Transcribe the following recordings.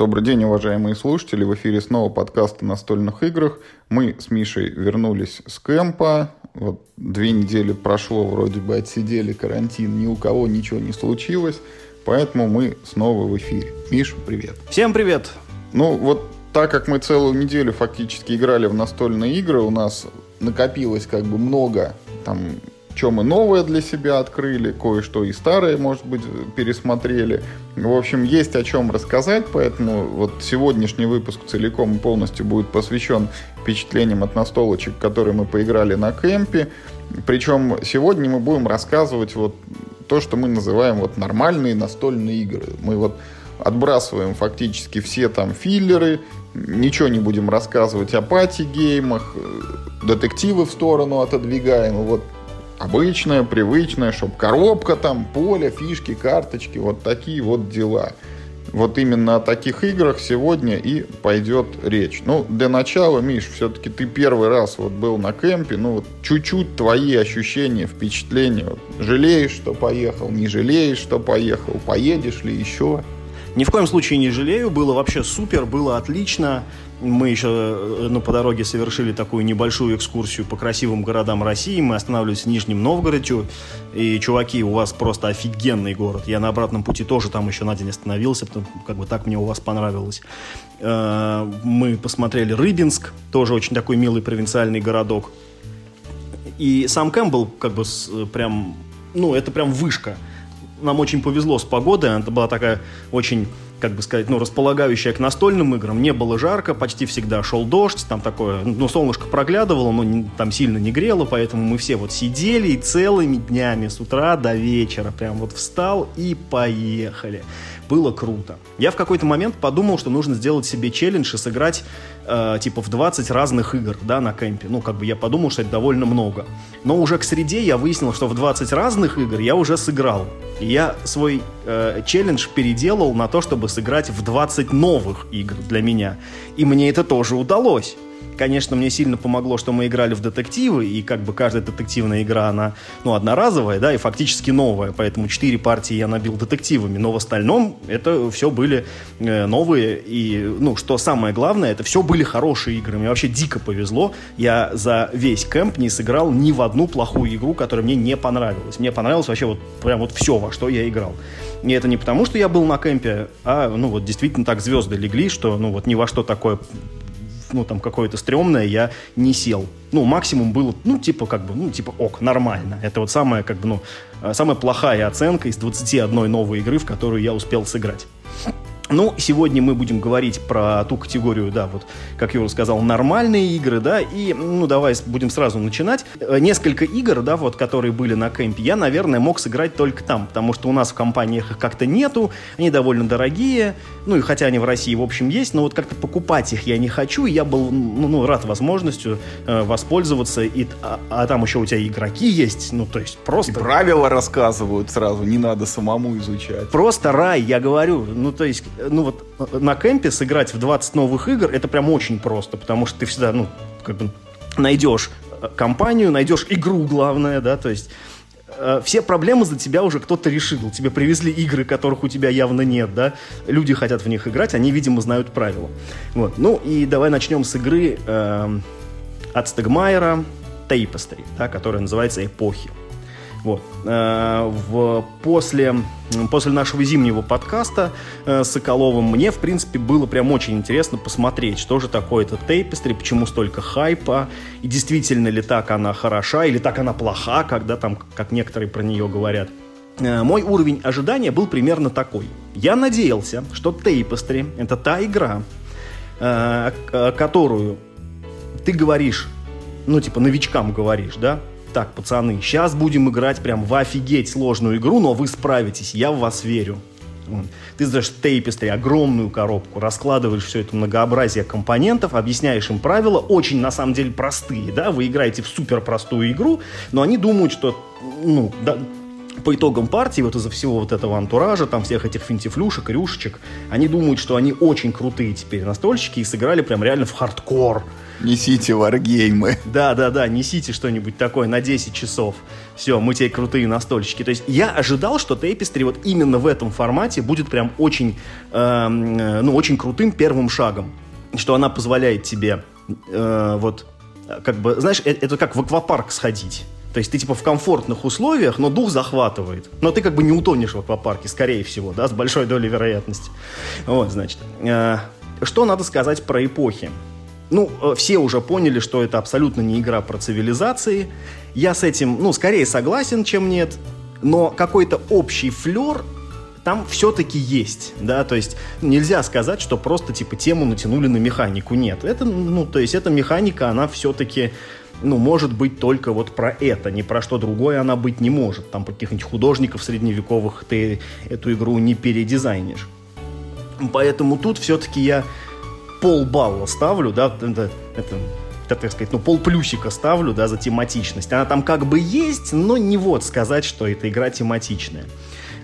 Добрый день, уважаемые слушатели. В эфире снова подкаст о настольных играх. Мы с Мишей вернулись с кемпа. Вот две недели прошло, вроде бы отсидели карантин, ни у кого ничего не случилось. Поэтому мы снова в эфире. Миш, привет. Всем привет. Ну, вот так как мы целую неделю фактически играли в настольные игры, у нас накопилось как бы много там что мы новое для себя открыли, кое-что и старое, может быть, пересмотрели. В общем, есть о чем рассказать, поэтому вот сегодняшний выпуск целиком и полностью будет посвящен впечатлениям от настолочек, которые мы поиграли на кемпе. Причем сегодня мы будем рассказывать вот то, что мы называем вот нормальные настольные игры. Мы вот отбрасываем фактически все там филлеры, ничего не будем рассказывать о пати-геймах, детективы в сторону отодвигаем. Вот обычная, привычная, чтобы коробка там, поле, фишки, карточки, вот такие вот дела. Вот именно о таких играх сегодня и пойдет речь. Ну, для начала, Миш, все-таки ты первый раз вот был на кемпе, ну, вот чуть-чуть твои ощущения, впечатления. Вот, жалеешь, что поехал, не жалеешь, что поехал, поедешь ли еще? Ни в коем случае не жалею, было вообще супер, было отлично. Мы еще э, ну, по дороге совершили такую небольшую экскурсию по красивым городам России. Мы останавливались в Нижнем Новгороде. И, чуваки, у вас просто офигенный город. Я на обратном пути тоже там еще на день остановился, потому как бы так мне у вас понравилось. Э, мы посмотрели Рыбинск, тоже очень такой милый провинциальный городок. И сам Кэм был как бы э, прям, ну, это прям вышка нам очень повезло с погодой, она была такая очень как бы сказать, ну, располагающая к настольным играм. Не было жарко, почти всегда шел дождь, там такое, ну, солнышко проглядывало, но не, там сильно не грело, поэтому мы все вот сидели и целыми днями с утра до вечера прям вот встал и поехали. Было круто. Я в какой-то момент подумал, что нужно сделать себе челлендж и сыграть э, типа в 20 разных игр, да, на кемпе. Ну, как бы я подумал, что это довольно много. Но уже к среде я выяснил, что в 20 разных игр я уже сыграл. И я свой э, челлендж переделал на то, чтобы сыграть в 20 новых игр для меня. И мне это тоже удалось. Конечно, мне сильно помогло, что мы играли в детективы, и как бы каждая детективная игра, она, ну, одноразовая, да, и фактически новая, поэтому четыре партии я набил детективами, но в остальном это все были э, новые, и, ну, что самое главное, это все были хорошие игры, мне вообще дико повезло, я за весь кемп не сыграл ни в одну плохую игру, которая мне не понравилась, мне понравилось вообще вот прям вот все, во что я играл. И это не потому, что я был на кемпе, а, ну, вот действительно так звезды легли, что, ну, вот ни во что такое ну, там, какое-то стрёмное, я не сел. Ну, максимум было, ну, типа, как бы, ну, типа, ок, нормально. Это вот самая, как бы, ну, э, самая плохая оценка из 21 новой игры, в которую я успел сыграть. Ну, сегодня мы будем говорить про ту категорию, да, вот, как я уже сказал, нормальные игры, да, и, ну, давай будем сразу начинать. Э, несколько игр, да, вот, которые были на кемпе, я, наверное, мог сыграть только там, потому что у нас в компаниях их как-то нету, они довольно дорогие, ну, и хотя они в России, в общем, есть, но вот как-то покупать их я не хочу, и я был, ну, ну рад возможностью э, воспользоваться, и, а, а там еще у тебя игроки есть, ну, то есть просто... И правила рассказывают сразу, не надо самому изучать. Просто рай, я говорю, ну, то есть ну вот э, на кемпе сыграть в 20 новых игр, это прям очень просто, потому что ты всегда, ну, как бы найдешь э, компанию, найдешь игру, главное, да, то есть э, все проблемы за тебя уже кто-то решил. Тебе привезли игры, которых у тебя явно нет, да? Люди хотят в них играть, они, видимо, знают правила. Вот. Ну и давай начнем с игры э, от Стегмайера Tapestry, да, которая называется «Эпохи». Вот. Э, в, после, после нашего зимнего подкаста э, с Соколовым мне, в принципе, было прям очень интересно посмотреть, что же такое это Тейпестри, почему столько хайпа, и действительно ли так она хороша, или так она плоха, когда там, как некоторые про нее говорят. Э, мой уровень ожидания был примерно такой. Я надеялся, что Тейпестри — это та игра, которую ты говоришь, ну, типа, новичкам говоришь, да, так, пацаны, сейчас будем играть прям в офигеть сложную игру, но вы справитесь, я в вас верю. Ты сдаешь тейпестри, огромную коробку, раскладываешь все это многообразие компонентов, объясняешь им правила, очень на самом деле простые, да, вы играете в супер простую игру, но они думают, что, ну, да, по итогам партии, вот из-за всего вот этого антуража, там всех этих финтифлюшек, рюшечек, они думают, что они очень крутые теперь настольщики и сыграли прям реально в хардкор. Несите варгеймы. Да, да, да, несите что-нибудь такое на 10 часов. Все, мы тебе крутые настольщики. То есть я ожидал, что Tapestry вот именно в этом формате будет прям очень, эм, э, ну, очень крутым первым шагом. Что она позволяет тебе э, вот, как бы, знаешь, это, это как в аквапарк сходить. То есть ты типа в комфортных условиях, но дух захватывает. Но ты как бы не утонешь в аквапарке, скорее всего, да, с большой долей вероятности. Вот, значит. Э, что надо сказать про эпохи? Ну, э, все уже поняли, что это абсолютно не игра про цивилизации. Я с этим, ну, скорее согласен, чем нет. Но какой-то общий флер там все-таки есть, да, то есть нельзя сказать, что просто, типа, тему натянули на механику, нет, это, ну, то есть эта механика, она все-таки, ну, может быть только вот про это, не про что другое она быть не может, там, про каких-нибудь художников средневековых ты эту игру не передизайнишь. Поэтому тут все-таки я полбалла ставлю, да, это, это так сказать, ну, полплюсика ставлю, да, за тематичность. Она там как бы есть, но не вот сказать, что эта игра тематичная.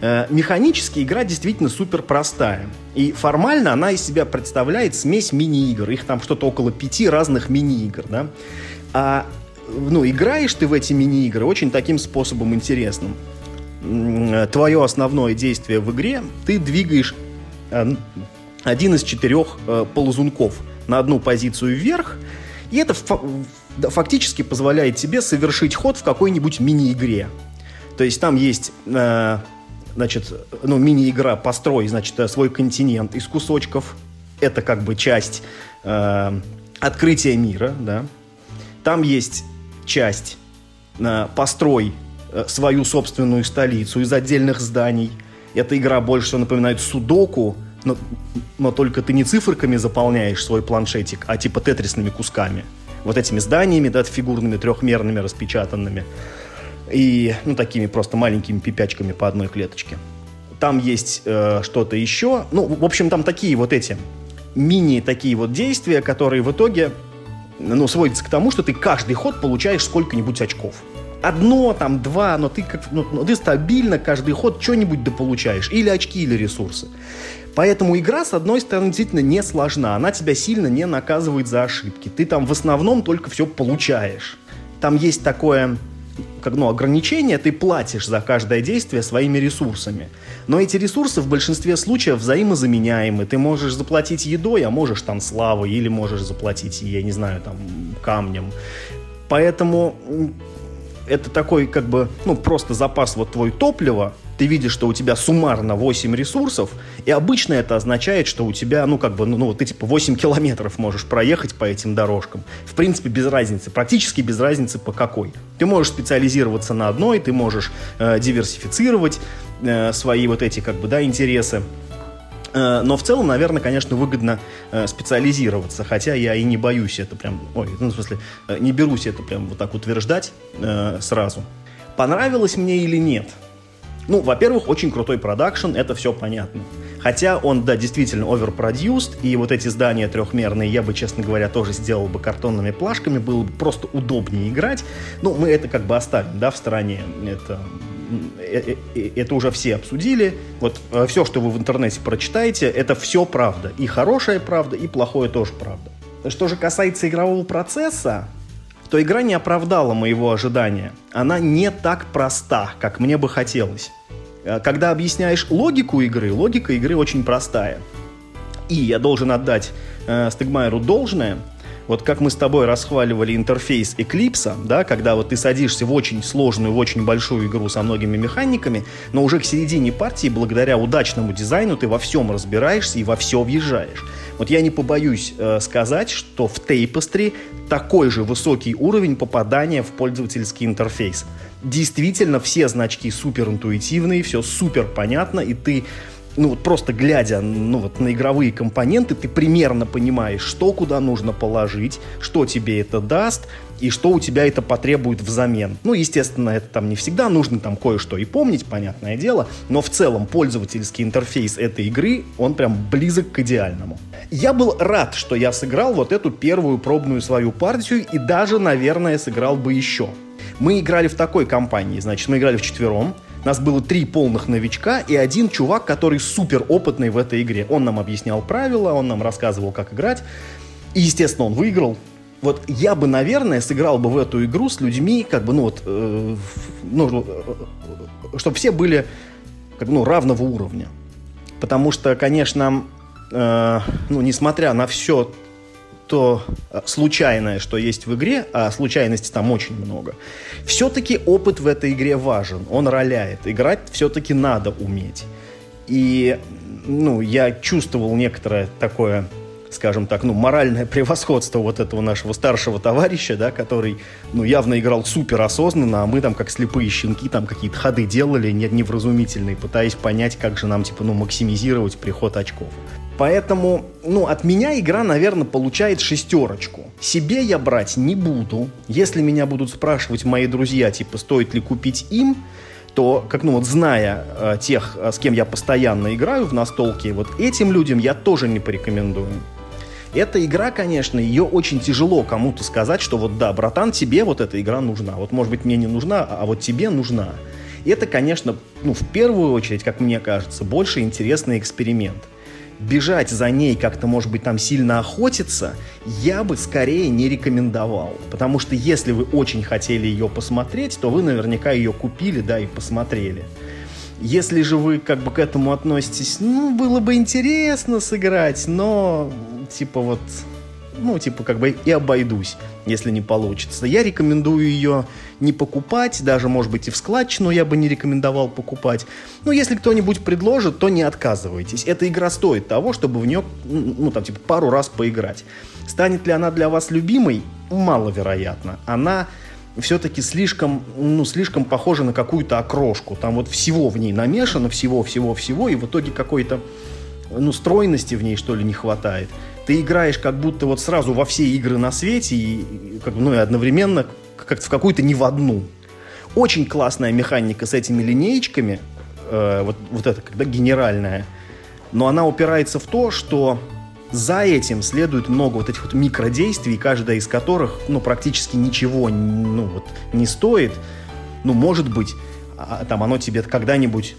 Э, механически игра действительно супер простая. И формально она из себя представляет смесь мини-игр. Их там что-то около пяти разных мини-игр, да. А, ну, играешь ты в эти мини-игры очень таким способом интересным. Твое основное действие в игре, ты двигаешь э, один из четырех э, ползунков на одну позицию вверх, и это фактически позволяет тебе совершить ход в какой-нибудь мини-игре. То есть там есть, э, значит, ну, мини-игра «Построй», значит, э, свой континент из кусочков. Это как бы часть э, открытия мира, да. Там есть часть э, «Построй э, свою собственную столицу из отдельных зданий». Эта игра больше всего напоминает судоку, но, но только ты не циферками заполняешь свой планшетик, а типа тетрисными кусками. Вот этими зданиями, да, фигурными, трехмерными, распечатанными. И, ну, такими просто маленькими пипячками по одной клеточке. Там есть э, что-то еще. Ну, в общем, там такие вот эти мини такие вот действия, которые в итоге, ну, сводятся к тому, что ты каждый ход получаешь сколько-нибудь очков одно, там, два, но ты, как, ну, ну, ты стабильно каждый ход что-нибудь дополучаешь. Или очки, или ресурсы. Поэтому игра, с одной стороны, действительно не сложна. Она тебя сильно не наказывает за ошибки. Ты там в основном только все получаешь. Там есть такое как, ну, ограничение, ты платишь за каждое действие своими ресурсами. Но эти ресурсы в большинстве случаев взаимозаменяемы. Ты можешь заплатить едой, а можешь там славой, или можешь заплатить, я не знаю, там, камнем. Поэтому это такой, как бы, ну, просто запас вот твой топлива, ты видишь, что у тебя суммарно 8 ресурсов, и обычно это означает, что у тебя, ну, как бы, ну, ну ты типа 8 километров можешь проехать по этим дорожкам. В принципе, без разницы, практически без разницы по какой. Ты можешь специализироваться на одной, ты можешь э, диверсифицировать э, свои вот эти, как бы, да, интересы. Э, но в целом, наверное, конечно, выгодно э, специализироваться, хотя я и не боюсь это прям, ой, ну, в смысле, э, не берусь это прям вот так утверждать э, сразу. Понравилось мне или нет? Ну, во-первых, очень крутой продакшн, это все понятно. Хотя он, да, действительно overproduced, и вот эти здания трехмерные я бы, честно говоря, тоже сделал бы картонными плашками, было бы просто удобнее играть. Ну, мы это как бы оставим, да, в стороне. Это, э, э, э, это уже все обсудили. Вот все, что вы в интернете прочитаете, это все правда. И хорошая правда, и плохое тоже правда. Что же касается игрового процесса, то игра не оправдала моего ожидания. Она не так проста, как мне бы хотелось. Э, когда объясняешь логику игры, логика игры очень простая. И я должен отдать э, Стегмайеру должное – вот как мы с тобой расхваливали интерфейс Eclipse, да, когда вот ты садишься в очень сложную, в очень большую игру со многими механиками, но уже к середине партии, благодаря удачному дизайну, ты во всем разбираешься и во все въезжаешь. Вот я не побоюсь э, сказать, что в Tapestry такой же высокий уровень попадания в пользовательский интерфейс. Действительно, все значки супер интуитивные, все супер понятно, и ты ну вот просто глядя ну, вот на игровые компоненты, ты примерно понимаешь, что куда нужно положить, что тебе это даст и что у тебя это потребует взамен. Ну, естественно, это там не всегда нужно там кое-что и помнить, понятное дело, но в целом пользовательский интерфейс этой игры, он прям близок к идеальному. Я был рад, что я сыграл вот эту первую пробную свою партию и даже, наверное, сыграл бы еще. Мы играли в такой компании, значит, мы играли в четвером, нас было три полных новичка и один чувак, который супер опытный в этой игре. Он нам объяснял правила, он нам рассказывал, как играть. И, естественно, он выиграл. вот я бы, наверное, сыграл бы в эту игру с людьми, как бы, ну вот, э, ну, э, чтобы все были, как, ну, равного уровня. Потому что, конечно, э, ну, несмотря на все то э, случайное, что есть в игре, а случайностей там очень много, все-таки опыт в этой игре важен, он роляет. Играть все-таки надо уметь. И, ну, я чувствовал некоторое такое скажем так, ну, моральное превосходство вот этого нашего старшего товарища, да, который, ну, явно играл супер осознанно, а мы там, как слепые щенки, там какие-то ходы делали невразумительные, пытаясь понять, как же нам, типа, ну, максимизировать приход очков. Поэтому, ну, от меня игра, наверное, получает шестерочку. Себе я брать не буду. Если меня будут спрашивать мои друзья, типа, стоит ли купить им, то, как, ну, вот зная э, тех, э, с кем я постоянно играю в настолке, вот этим людям я тоже не порекомендую. Эта игра, конечно, ее очень тяжело кому-то сказать, что вот да, братан, тебе вот эта игра нужна. Вот, может быть, мне не нужна, а вот тебе нужна. И это, конечно, ну, в первую очередь, как мне кажется, больше интересный эксперимент. Бежать за ней, как-то, может быть, там сильно охотиться, я бы скорее не рекомендовал. Потому что если вы очень хотели ее посмотреть, то вы наверняка ее купили, да, и посмотрели. Если же вы как бы к этому относитесь, ну, было бы интересно сыграть, но типа вот, ну, типа как бы и обойдусь, если не получится. Я рекомендую ее не покупать, даже, может быть, и в складчину я бы не рекомендовал покупать. Но если кто-нибудь предложит, то не отказывайтесь. Эта игра стоит того, чтобы в нее, ну, там, типа, пару раз поиграть. Станет ли она для вас любимой? Маловероятно. Она все-таки слишком, ну, слишком похожа на какую-то окрошку. Там вот всего в ней намешано, всего-всего-всего, и в итоге какой-то, ну, стройности в ней, что ли, не хватает ты играешь как будто вот сразу во все игры на свете и, как, ну, и одновременно как в какую-то не в одну. Очень классная механика с этими линеечками, э, вот, вот это когда генеральная, но она упирается в то, что за этим следует много вот этих вот микродействий, каждая из которых, ну, практически ничего, ну, вот, не стоит. Ну, может быть, а, там оно тебе когда-нибудь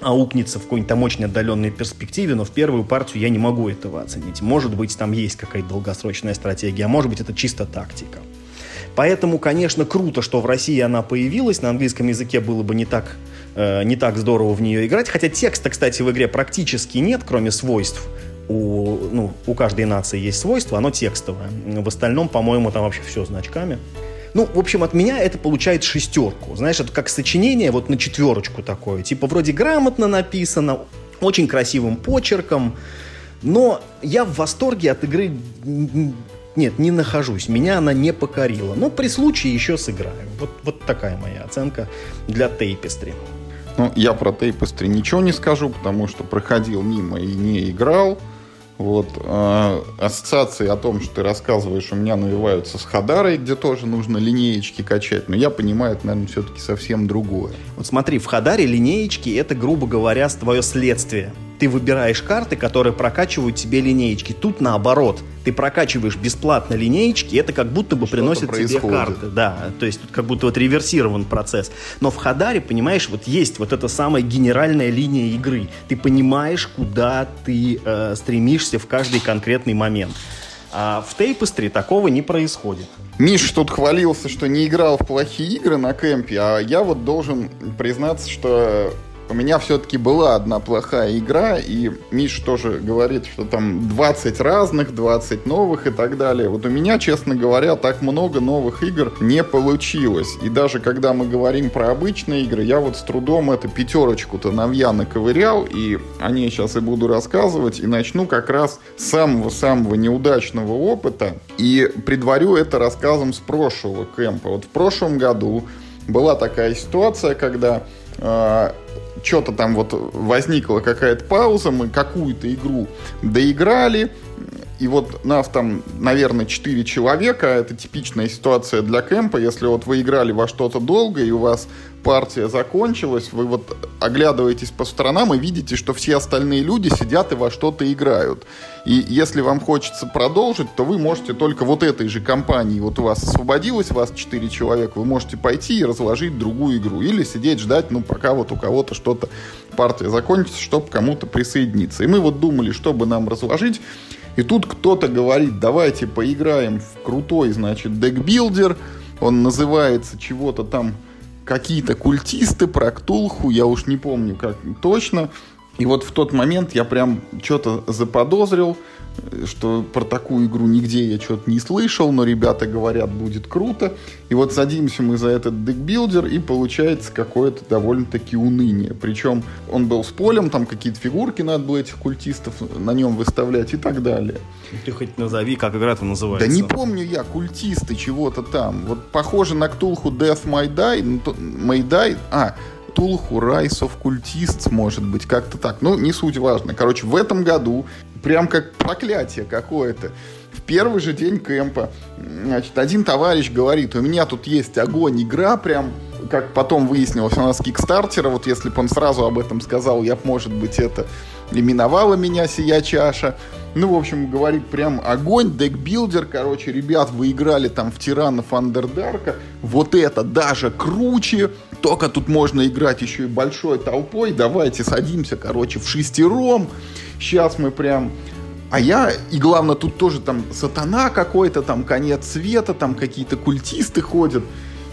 аукнется в какой-нибудь там очень отдаленной перспективе, но в первую партию я не могу этого оценить. Может быть, там есть какая-то долгосрочная стратегия, а может быть, это чисто тактика. Поэтому, конечно, круто, что в России она появилась. На английском языке было бы не так, э, не так здорово в нее играть. Хотя текста, кстати, в игре практически нет, кроме свойств. У, ну, у каждой нации есть свойства, оно текстовое. В остальном, по-моему, там вообще все значками. Ну, в общем, от меня это получает шестерку. Знаешь, это как сочинение вот на четверочку такое. Типа вроде грамотно написано, очень красивым почерком. Но я в восторге от игры нет, не нахожусь. Меня она не покорила. Но при случае еще сыграю. Вот, вот такая моя оценка для Тейпестри. Ну, я про Тейпестри ничего не скажу, потому что проходил мимо и не играл. Вот, э, ассоциации о том, что ты рассказываешь, у меня навиваются с Хадарой, где тоже нужно линеечки качать, но я понимаю, это, наверное, все-таки совсем другое. Вот смотри, в Хадаре линеечки — это, грубо говоря, твое следствие ты выбираешь карты, которые прокачивают тебе линеечки. Тут наоборот, ты прокачиваешь бесплатно линеечки, это как будто бы приносит тебе карты. Да, то есть тут как будто вот реверсирован процесс. Но в Хадаре, понимаешь, вот есть вот эта самая генеральная линия игры. Ты понимаешь, куда ты э, стремишься в каждый конкретный момент. А в Тейпестре такого не происходит. Миш тут хвалился, что не играл в плохие игры на кемпе, а я вот должен признаться, что у меня все-таки была одна плохая игра, и Миш тоже говорит, что там 20 разных, 20 новых и так далее. Вот у меня, честно говоря, так много новых игр не получилось. И даже когда мы говорим про обычные игры, я вот с трудом эту пятерочку-то навья наковырял, и о ней сейчас и буду рассказывать, и начну как раз с самого-самого неудачного опыта, и предварю это рассказом с прошлого кемпа. Вот в прошлом году была такая ситуация, когда э, что-то там вот возникла какая-то пауза, мы какую-то игру доиграли, и вот нас там, наверное, 4 человека. Это типичная ситуация для кемпа. Если вот вы играли во что-то долго, и у вас партия закончилась, вы вот оглядываетесь по сторонам и видите, что все остальные люди сидят и во что-то играют. И если вам хочется продолжить, то вы можете только вот этой же компании, вот у вас освободилось вас 4 человека, вы можете пойти и разложить другую игру. Или сидеть ждать, ну, пока вот у кого-то что-то партия закончится, чтобы кому-то присоединиться. И мы вот думали, чтобы нам разложить, И тут кто-то говорит, давайте поиграем в крутой, значит, декбилдер. Он называется чего-то там какие-то культисты про Ктулху, я уж не помню как точно. И вот в тот момент я прям что-то заподозрил, что про такую игру нигде я что-то не слышал, но ребята говорят, будет круто. И вот садимся мы за этот декбилдер, и получается какое-то довольно-таки уныние. Причем он был с полем, там какие-то фигурки надо было этих культистов на нем выставлять и так далее. Ты хоть назови, как игра-то называется. Да не помню я, культисты чего-то там. Вот похоже на Ктулху Death May Die, May Die, а, Ктулху Rise of Cultists, может быть, как-то так. Ну, не суть важно. Короче, в этом году прям как проклятие какое-то. В первый же день кемпа, значит, один товарищ говорит, у меня тут есть огонь, игра прям, как потом выяснилось у нас кикстартера, вот если бы он сразу об этом сказал, я, может быть, это именовала меня сия чаша. Ну, в общем, говорит, прям огонь, декбилдер, короче, ребят, вы играли там в Тиранов Андердарка, вот это даже круче, только тут можно играть еще и большой толпой, давайте садимся, короче, в шестером, сейчас мы прям... А я, и главное, тут тоже там сатана какой-то, там конец света, там какие-то культисты ходят.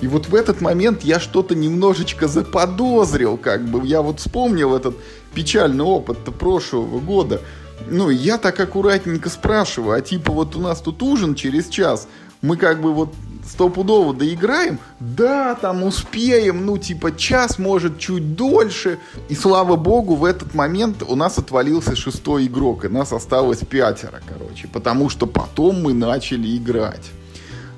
И вот в этот момент я что-то немножечко заподозрил, как бы. Я вот вспомнил этот печальный опыт прошлого года. Ну, я так аккуратненько спрашиваю, а типа вот у нас тут ужин через час, мы как бы вот стопудово доиграем, да, там успеем, ну, типа, час, может, чуть дольше. И слава богу, в этот момент у нас отвалился шестой игрок, и нас осталось пятеро, короче, потому что потом мы начали играть.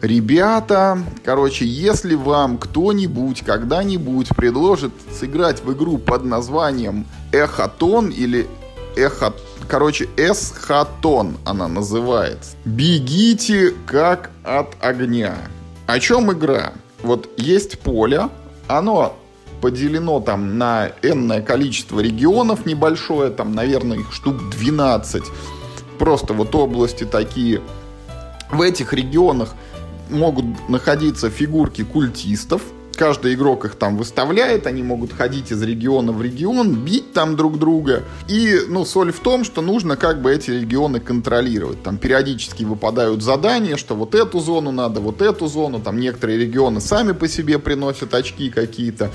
Ребята, короче, если вам кто-нибудь когда-нибудь предложит сыграть в игру под названием Эхотон или Эхо... Короче, Эсхатон она называется. Бегите как от огня. О чем игра? Вот есть поле, оно поделено там на энное количество регионов небольшое, там, наверное, их штук 12. Просто вот области такие. В этих регионах могут находиться фигурки культистов, каждый игрок их там выставляет, они могут ходить из региона в регион, бить там друг друга. И, ну, соль в том, что нужно как бы эти регионы контролировать. Там периодически выпадают задания, что вот эту зону надо, вот эту зону. Там некоторые регионы сами по себе приносят очки какие-то.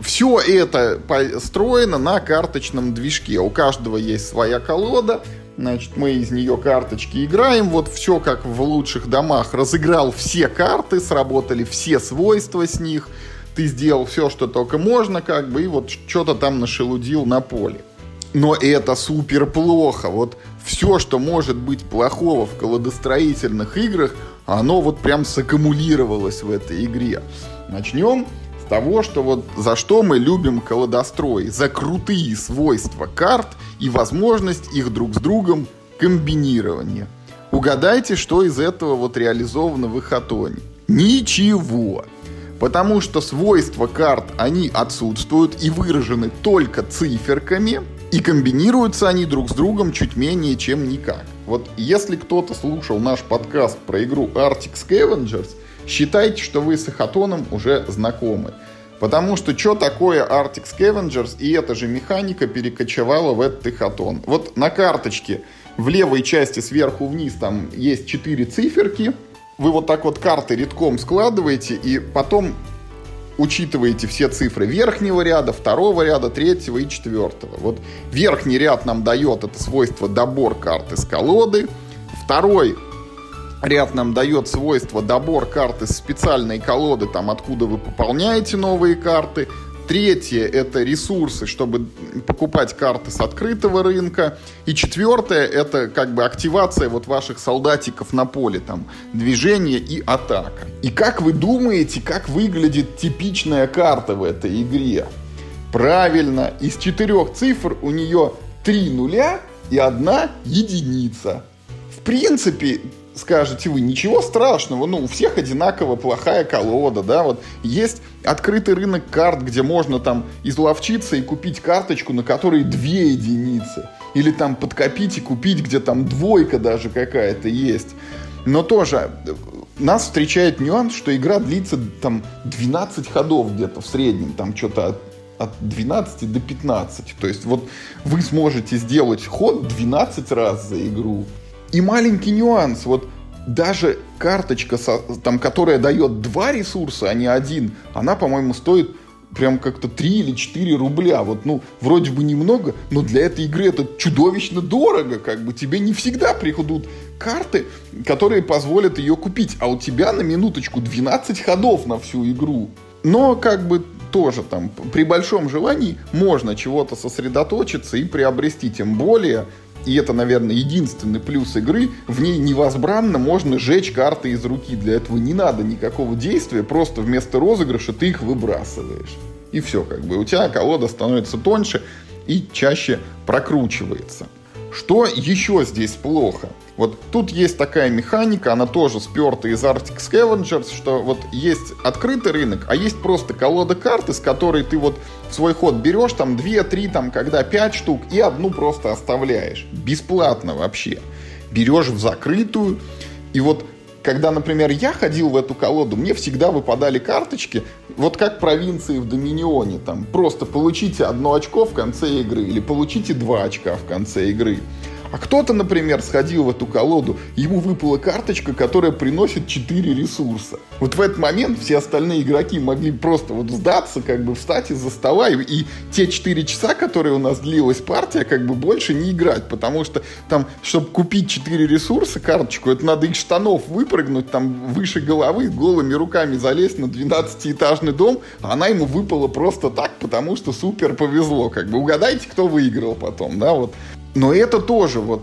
Все это построено на карточном движке. У каждого есть своя колода, Значит, мы из нее карточки играем. Вот все как в лучших домах. Разыграл все карты, сработали все свойства с них. Ты сделал все, что только можно, как бы, и вот что-то там нашелудил на поле. Но это супер плохо. Вот все, что может быть плохого в колодостроительных играх, оно вот прям саккумулировалось в этой игре. Начнем того, что вот за что мы любим колодострой, за крутые свойства карт и возможность их друг с другом комбинирования. Угадайте, что из этого вот реализовано в Эхотоне. Ничего. Потому что свойства карт, они отсутствуют и выражены только циферками, и комбинируются они друг с другом чуть менее, чем никак. Вот если кто-то слушал наш подкаст про игру Arctic Scavengers, считайте, что вы с Эхотоном уже знакомы. Потому что что такое Arctic Scavengers, и эта же механика перекочевала в этот Эхотон. Вот на карточке в левой части сверху вниз там есть 4 циферки. Вы вот так вот карты редком складываете, и потом учитываете все цифры верхнего ряда, второго ряда, третьего и четвертого. Вот верхний ряд нам дает это свойство добор карт из колоды. Второй Ряд нам дает свойство добор карты с специальной колоды, там откуда вы пополняете новые карты. Третье – это ресурсы, чтобы покупать карты с открытого рынка. И четвертое – это как бы активация вот ваших солдатиков на поле, там, движение и атака. И как вы думаете, как выглядит типичная карта в этой игре? Правильно, из четырех цифр у нее три нуля и одна единица. В принципе, скажете вы, ничего страшного, ну, у всех одинаково плохая колода, да, вот есть открытый рынок карт, где можно там изловчиться и купить карточку, на которой две единицы, или там подкопить и купить, где там двойка даже какая-то есть. Но тоже э, нас встречает нюанс, что игра длится там 12 ходов где-то в среднем, там что-то от, от 12 до 15. То есть вот вы сможете сделать ход 12 раз за игру. И маленький нюанс, вот даже карточка, там, которая дает два ресурса, а не один, она, по-моему, стоит прям как-то 3 или 4 рубля. Вот, ну, вроде бы немного, но для этой игры это чудовищно дорого. Как бы тебе не всегда приходят карты, которые позволят ее купить. А у тебя на минуточку 12 ходов на всю игру. Но как бы тоже там при большом желании можно чего-то сосредоточиться и приобрести. Тем более и это, наверное, единственный плюс игры, в ней невозбранно можно жечь карты из руки. Для этого не надо никакого действия, просто вместо розыгрыша ты их выбрасываешь. И все, как бы у тебя колода становится тоньше и чаще прокручивается. Что еще здесь плохо? Вот тут есть такая механика, она тоже сперта из Arctic Scavengers, что вот есть открытый рынок, а есть просто колода карт, из которой ты вот свой ход берешь, там 2-3, там когда 5 штук, и одну просто оставляешь. Бесплатно вообще. Берешь в закрытую, и вот когда, например, я ходил в эту колоду, мне всегда выпадали карточки, вот как провинции в Доминионе, там, просто получите одно очко в конце игры или получите два очка в конце игры. А кто-то, например, сходил в эту колоду, ему выпала карточка, которая приносит 4 ресурса. Вот в этот момент все остальные игроки могли просто вот сдаться, как бы встать из-за стола, и, и те 4 часа, которые у нас длилась партия, как бы больше не играть, потому что там, чтобы купить 4 ресурса, карточку, это надо из штанов выпрыгнуть, там выше головы, голыми руками залезть на 12-этажный дом, а она ему выпала просто так, потому что супер повезло, как бы угадайте, кто выиграл потом, да, вот но это тоже вот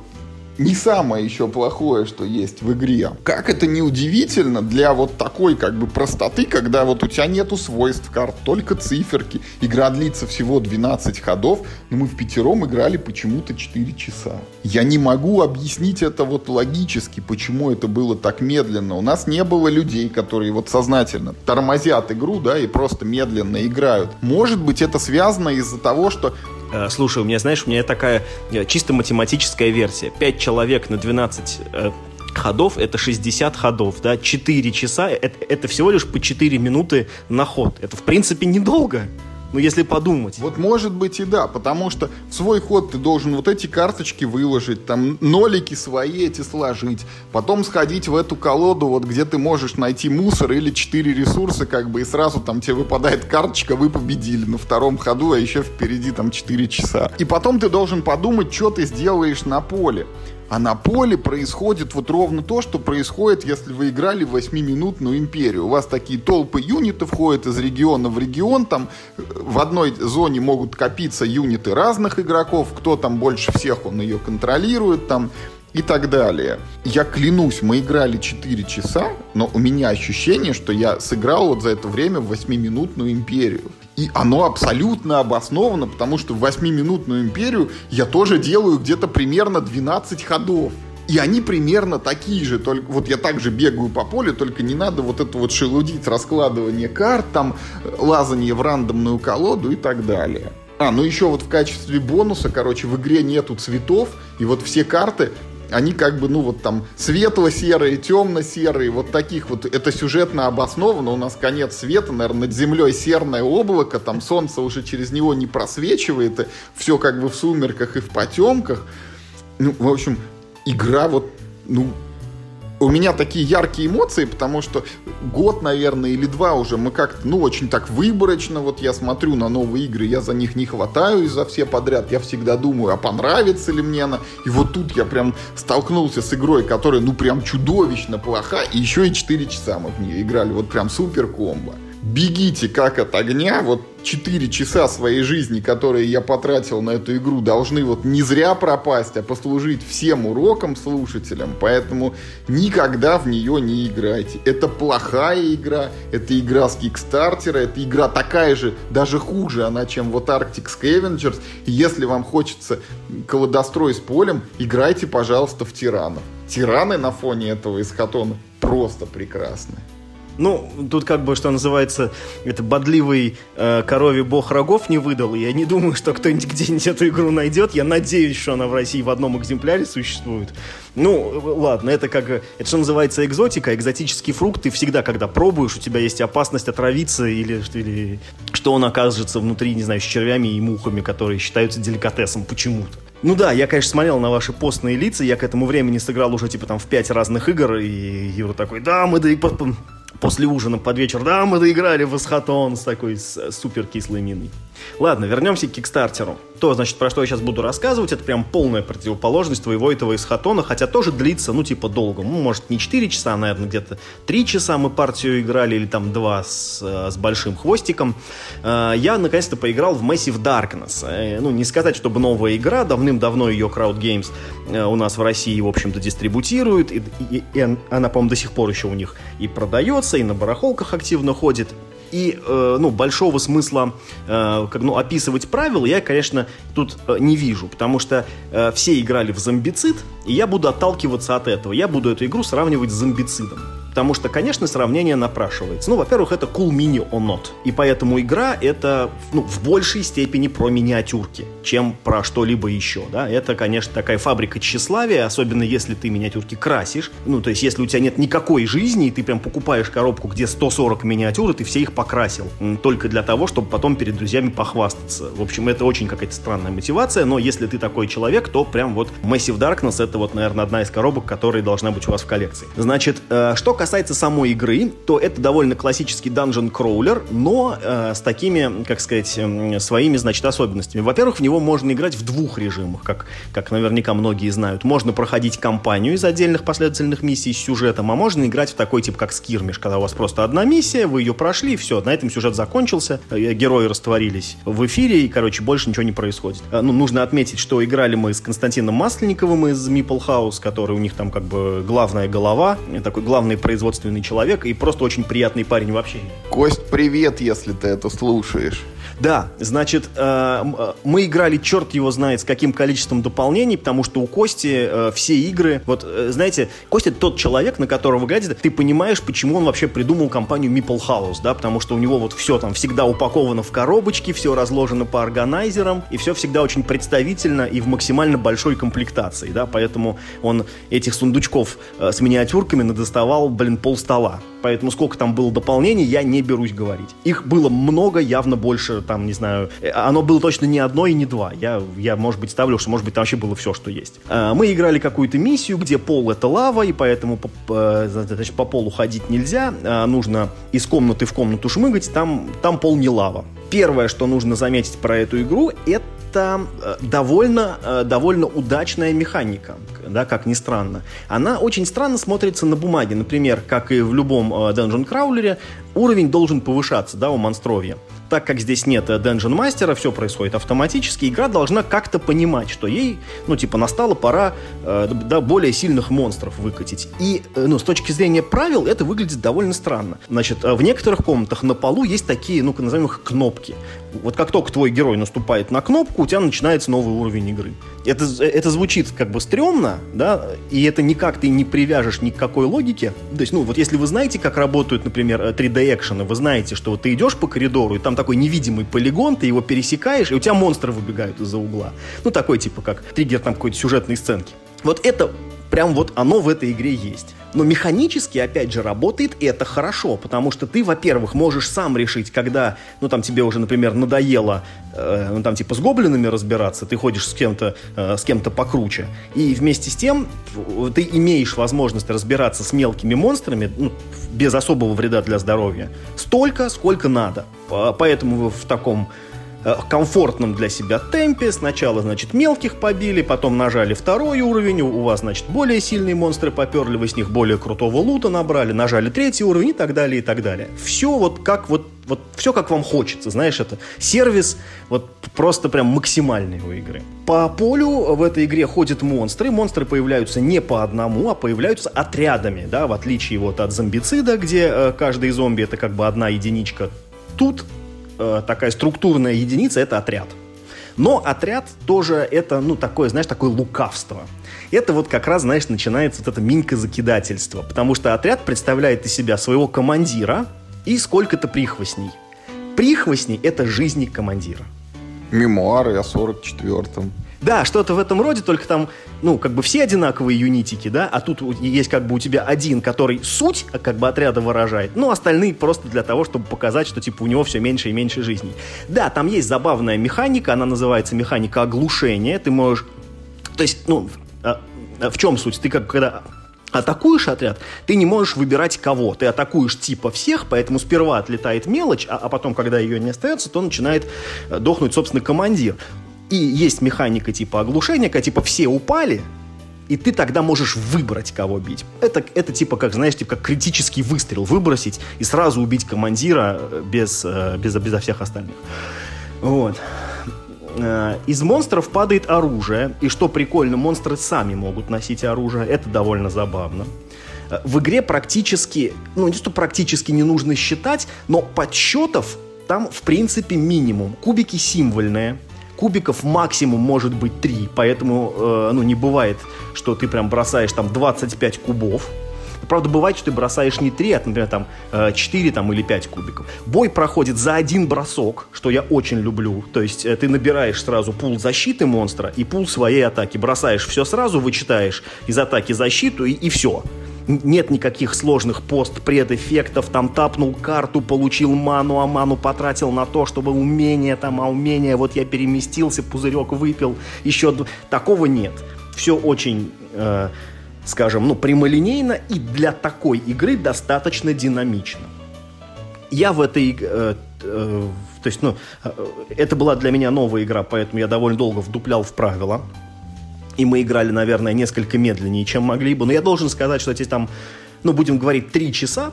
не самое еще плохое, что есть в игре. Как это не удивительно для вот такой как бы простоты, когда вот у тебя нету свойств карт, только циферки. Игра длится всего 12 ходов, но мы в пятером играли почему-то 4 часа. Я не могу объяснить это вот логически, почему это было так медленно. У нас не было людей, которые вот сознательно тормозят игру, да, и просто медленно играют. Может быть, это связано из-за того, что слушай, у меня, знаешь, у меня такая э, чисто математическая версия. 5 человек на 12 э, ходов это 60 ходов, да, 4 часа это, это всего лишь по 4 минуты на ход. Это в принципе недолго. Ну, если подумать. Вот может быть и да, потому что в свой ход ты должен вот эти карточки выложить, там нолики свои эти сложить, потом сходить в эту колоду, вот где ты можешь найти мусор или четыре ресурса, как бы, и сразу там тебе выпадает карточка, вы победили на втором ходу, а еще впереди там 4 часа. И потом ты должен подумать, что ты сделаешь на поле. А на поле происходит вот ровно то, что происходит, если вы играли в 8-минутную империю. У вас такие толпы юнитов ходят из региона в регион, там э, в одной зоне могут копиться юниты разных игроков, кто там больше всех, он ее контролирует, там и так далее. Я клянусь, мы играли 4 часа, но у меня ощущение, что я сыграл вот за это время в 8-минутную империю. И оно абсолютно обосновано, потому что в 8-минутную империю я тоже делаю где-то примерно 12 ходов. И они примерно такие же, только вот я также бегаю по полю, только не надо вот это вот шелудить раскладывание карт, там лазание в рандомную колоду и так далее. А, ну еще вот в качестве бонуса, короче, в игре нету цветов, и вот все карты они как бы, ну вот там светло-серые, темно-серые, вот таких вот, это сюжетно обосновано, у нас конец света, наверное, над землей серное облако, там солнце уже через него не просвечивает, и все как бы в сумерках и в потемках. Ну, в общем, игра вот, ну, у меня такие яркие эмоции, потому что год, наверное, или два уже мы как-то, ну, очень так выборочно, вот я смотрю на новые игры, я за них не хватаюсь за все подряд, я всегда думаю, а понравится ли мне она, и вот тут я прям столкнулся с игрой, которая, ну, прям чудовищно плоха, и еще и 4 часа мы в нее играли, вот прям супер комбо бегите как от огня, вот 4 часа своей жизни, которые я потратил на эту игру, должны вот не зря пропасть, а послужить всем урокам слушателям, поэтому никогда в нее не играйте. Это плохая игра, это игра с Кикстартера, это игра такая же, даже хуже она, чем вот Arctic Scavengers, и если вам хочется колодострой с полем, играйте, пожалуйста, в Тиранов. Тираны на фоне этого из Хатона просто прекрасны. Ну, тут как бы, что называется, это бодливый э, корове бог рогов не выдал. Я не думаю, что кто-нибудь где-нибудь эту игру найдет. Я надеюсь, что она в России в одном экземпляре существует. Ну, ладно, это как... Это что называется экзотика, экзотический фрукт. Ты всегда, когда пробуешь, у тебя есть опасность отравиться или, или что он окажется внутри, не знаю, с червями и мухами, которые считаются деликатесом почему-то. Ну да, я, конечно, смотрел на ваши постные лица, я к этому времени сыграл уже, типа, там, в пять разных игр, и Юра такой, да, мы да после ужина под вечер, да, мы доиграли в Асхатон с такой с, супер кислой миной. Ладно, вернемся к Кикстартеру. То, значит, про что я сейчас буду рассказывать, это прям полная противоположность твоего этого из Хатона, хотя тоже длится, ну, типа, долго. Ну, может, не 4 часа, а, наверное, где-то 3 часа мы партию играли, или там 2 с, э, с большим хвостиком. Э, я, наконец-то, поиграл в Massive Darkness. Э, ну, не сказать, чтобы новая игра, давным-давно ее Crowd Games у нас в России, в общем-то, дистрибутирует, и, и, и она, по-моему, до сих пор еще у них и продается, и на барахолках активно ходит. И, э, ну, большого смысла э, как, ну, описывать правила я, конечно, тут э, не вижу, потому что э, все играли в зомбицид, и я буду отталкиваться от этого. Я буду эту игру сравнивать с зомбицидом. Потому что, конечно, сравнение напрашивается. Ну, во-первых, это Cool Mini or Not. И поэтому игра это ну, в большей степени про миниатюрки, чем про что-либо еще. Да? Это, конечно, такая фабрика тщеславия, особенно если ты миниатюрки красишь. Ну, то есть, если у тебя нет никакой жизни, и ты прям покупаешь коробку, где 140 миниатюр, и ты все их покрасил. Только для того, чтобы потом перед друзьями похвастаться. В общем, это очень какая-то странная мотивация, но если ты такой человек, то прям вот Massive Darkness это вот, наверное, одна из коробок, которая должна быть у вас в коллекции. Значит, э, что касается касается самой игры, то это довольно классический dungeon кроулер, но э, с такими, как сказать, э, своими, значит, особенностями. Во-первых, в него можно играть в двух режимах, как, как наверняка многие знают. Можно проходить кампанию из отдельных последовательных миссий с сюжетом, а можно играть в такой тип, как скирмиш, когда у вас просто одна миссия, вы ее прошли, все, на этом сюжет закончился, э, герои растворились в эфире, и, короче, больше ничего не происходит. Э, ну, нужно отметить, что играли мы с Константином Масленниковым из Meeple House, который у них там как бы главная голова, такой главный производитель производственный человек и просто очень приятный парень в общении. Кость, привет, если ты это слушаешь. Да, значит, э, э, мы играли черт его знает с каким количеством дополнений, потому что у Кости э, все игры, вот, знаете, Костя тот человек, на которого глядит, ты понимаешь, почему он вообще придумал компанию Meeple House, да, потому что у него вот все там всегда упаковано в коробочки, все разложено по органайзерам, и все всегда очень представительно и в максимально большой комплектации, да, поэтому он этих сундучков с миниатюрками надоставал, блин, пол стола. Поэтому сколько там было дополнений, я не берусь говорить. Их было много, явно больше, там, не знаю, э, оно было точно не одно и не два. Я, я может быть, ставлю, что, может быть, там вообще было все, что есть. А, мы играли какую-то миссию, где пол — это лава, и поэтому по, значит, по полу ходить нельзя. А, нужно из комнаты в комнату шмыгать, там, там пол не лава. Первое, что нужно заметить про эту игру, это это э, довольно, э, довольно удачная механика, да, как ни странно. Она очень странно смотрится на бумаге. Например, как и в любом э, Dungeon Crawler, уровень должен повышаться да, у монстровья так как здесь нет Dungeon мастера, все происходит автоматически, игра должна как-то понимать, что ей, ну, типа, настала пора э, да, более сильных монстров выкатить. И, э, ну, с точки зрения правил, это выглядит довольно странно. Значит, э, в некоторых комнатах на полу есть такие, ну-ка, назовем их кнопки. Вот как только твой герой наступает на кнопку, у тебя начинается новый уровень игры. Это, это звучит как бы стрёмно, да, и это никак ты не привяжешь ни к какой логике. То есть, ну, вот если вы знаете, как работают, например, 3D-экшены, вы знаете, что вот ты идешь по коридору, и там такой невидимый полигон, ты его пересекаешь, и у тебя монстры выбегают из-за угла. Ну, такой типа как триггер там какой-то сюжетной сценки. Вот это прям вот оно в этой игре есть. Но механически, опять же, работает это хорошо, потому что ты, во-первых, можешь сам решить, когда, ну, там, тебе уже, например, надоело, э, ну, там, типа, с гоблинами разбираться, ты ходишь с кем-то, э, с кем-то покруче, и вместе с тем ты имеешь возможность разбираться с мелкими монстрами, ну, без особого вреда для здоровья, столько, сколько надо. Поэтому в таком комфортном для себя темпе. Сначала, значит, мелких побили, потом нажали второй уровень, у вас, значит, более сильные монстры поперли, вы с них более крутого лута набрали, нажали третий уровень и так далее, и так далее. Все вот как вот вот все как вам хочется, знаешь, это сервис вот просто прям максимальный у игры. По полю в этой игре ходят монстры, монстры появляются не по одному, а появляются отрядами, да, в отличие вот от зомбицида, где э, каждый зомби это как бы одна единичка. Тут э, такая структурная единица — это отряд. Но отряд тоже это, ну, такое, знаешь, такое лукавство. Это вот как раз, знаешь, начинается вот это минька-закидательство, потому что отряд представляет из себя своего командира и сколько-то прихвостней. Прихвостни — это жизни командира. Мемуары о 44-м. Да, что-то в этом роде, только там, ну, как бы все одинаковые юнитики, да, а тут есть как бы у тебя один, который суть а как бы отряда выражает, ну, остальные просто для того, чтобы показать, что, типа, у него все меньше и меньше жизней. Да, там есть забавная механика, она называется механика оглушения, ты можешь То есть, ну, а, а в чем суть? Ты как когда атакуешь отряд, ты не можешь выбирать кого. Ты атакуешь типа всех, поэтому сперва отлетает мелочь, а, а потом, когда ее не остается, то начинает э, дохнуть, собственно, командир. И есть механика типа оглушения, когда типа все упали, и ты тогда можешь выбрать, кого бить. Это, это типа, как, знаешь, типа как критический выстрел выбросить и сразу убить командира э, без, э, без, безо всех остальных. Вот. Э, из монстров падает оружие, и что прикольно, монстры сами могут носить оружие, это довольно забавно. В игре практически, ну не что практически не нужно считать, но подсчетов там в принципе минимум. Кубики символьные, кубиков максимум может быть 3, поэтому э, ну, не бывает, что ты прям бросаешь там 25 кубов. Правда, бывает, что ты бросаешь не 3, а, например, там 4 э, там, или 5 кубиков. Бой проходит за один бросок, что я очень люблю. То есть э, ты набираешь сразу пул защиты монстра и пул своей атаки. Бросаешь все сразу, вычитаешь из атаки защиту и, и все нет никаких сложных пост-предэффектов, там тапнул карту, получил ману, а ману потратил на то, чтобы умение там, а умение, вот я переместился, пузырек выпил, еще такого нет. Все очень, э, скажем, ну, прямолинейно и для такой игры достаточно динамично. Я в этой э, э, то есть, ну, э, это была для меня новая игра, поэтому я довольно долго вдуплял в правила и мы играли, наверное, несколько медленнее, чем могли бы. Но я должен сказать, что эти там, ну, будем говорить, три часа,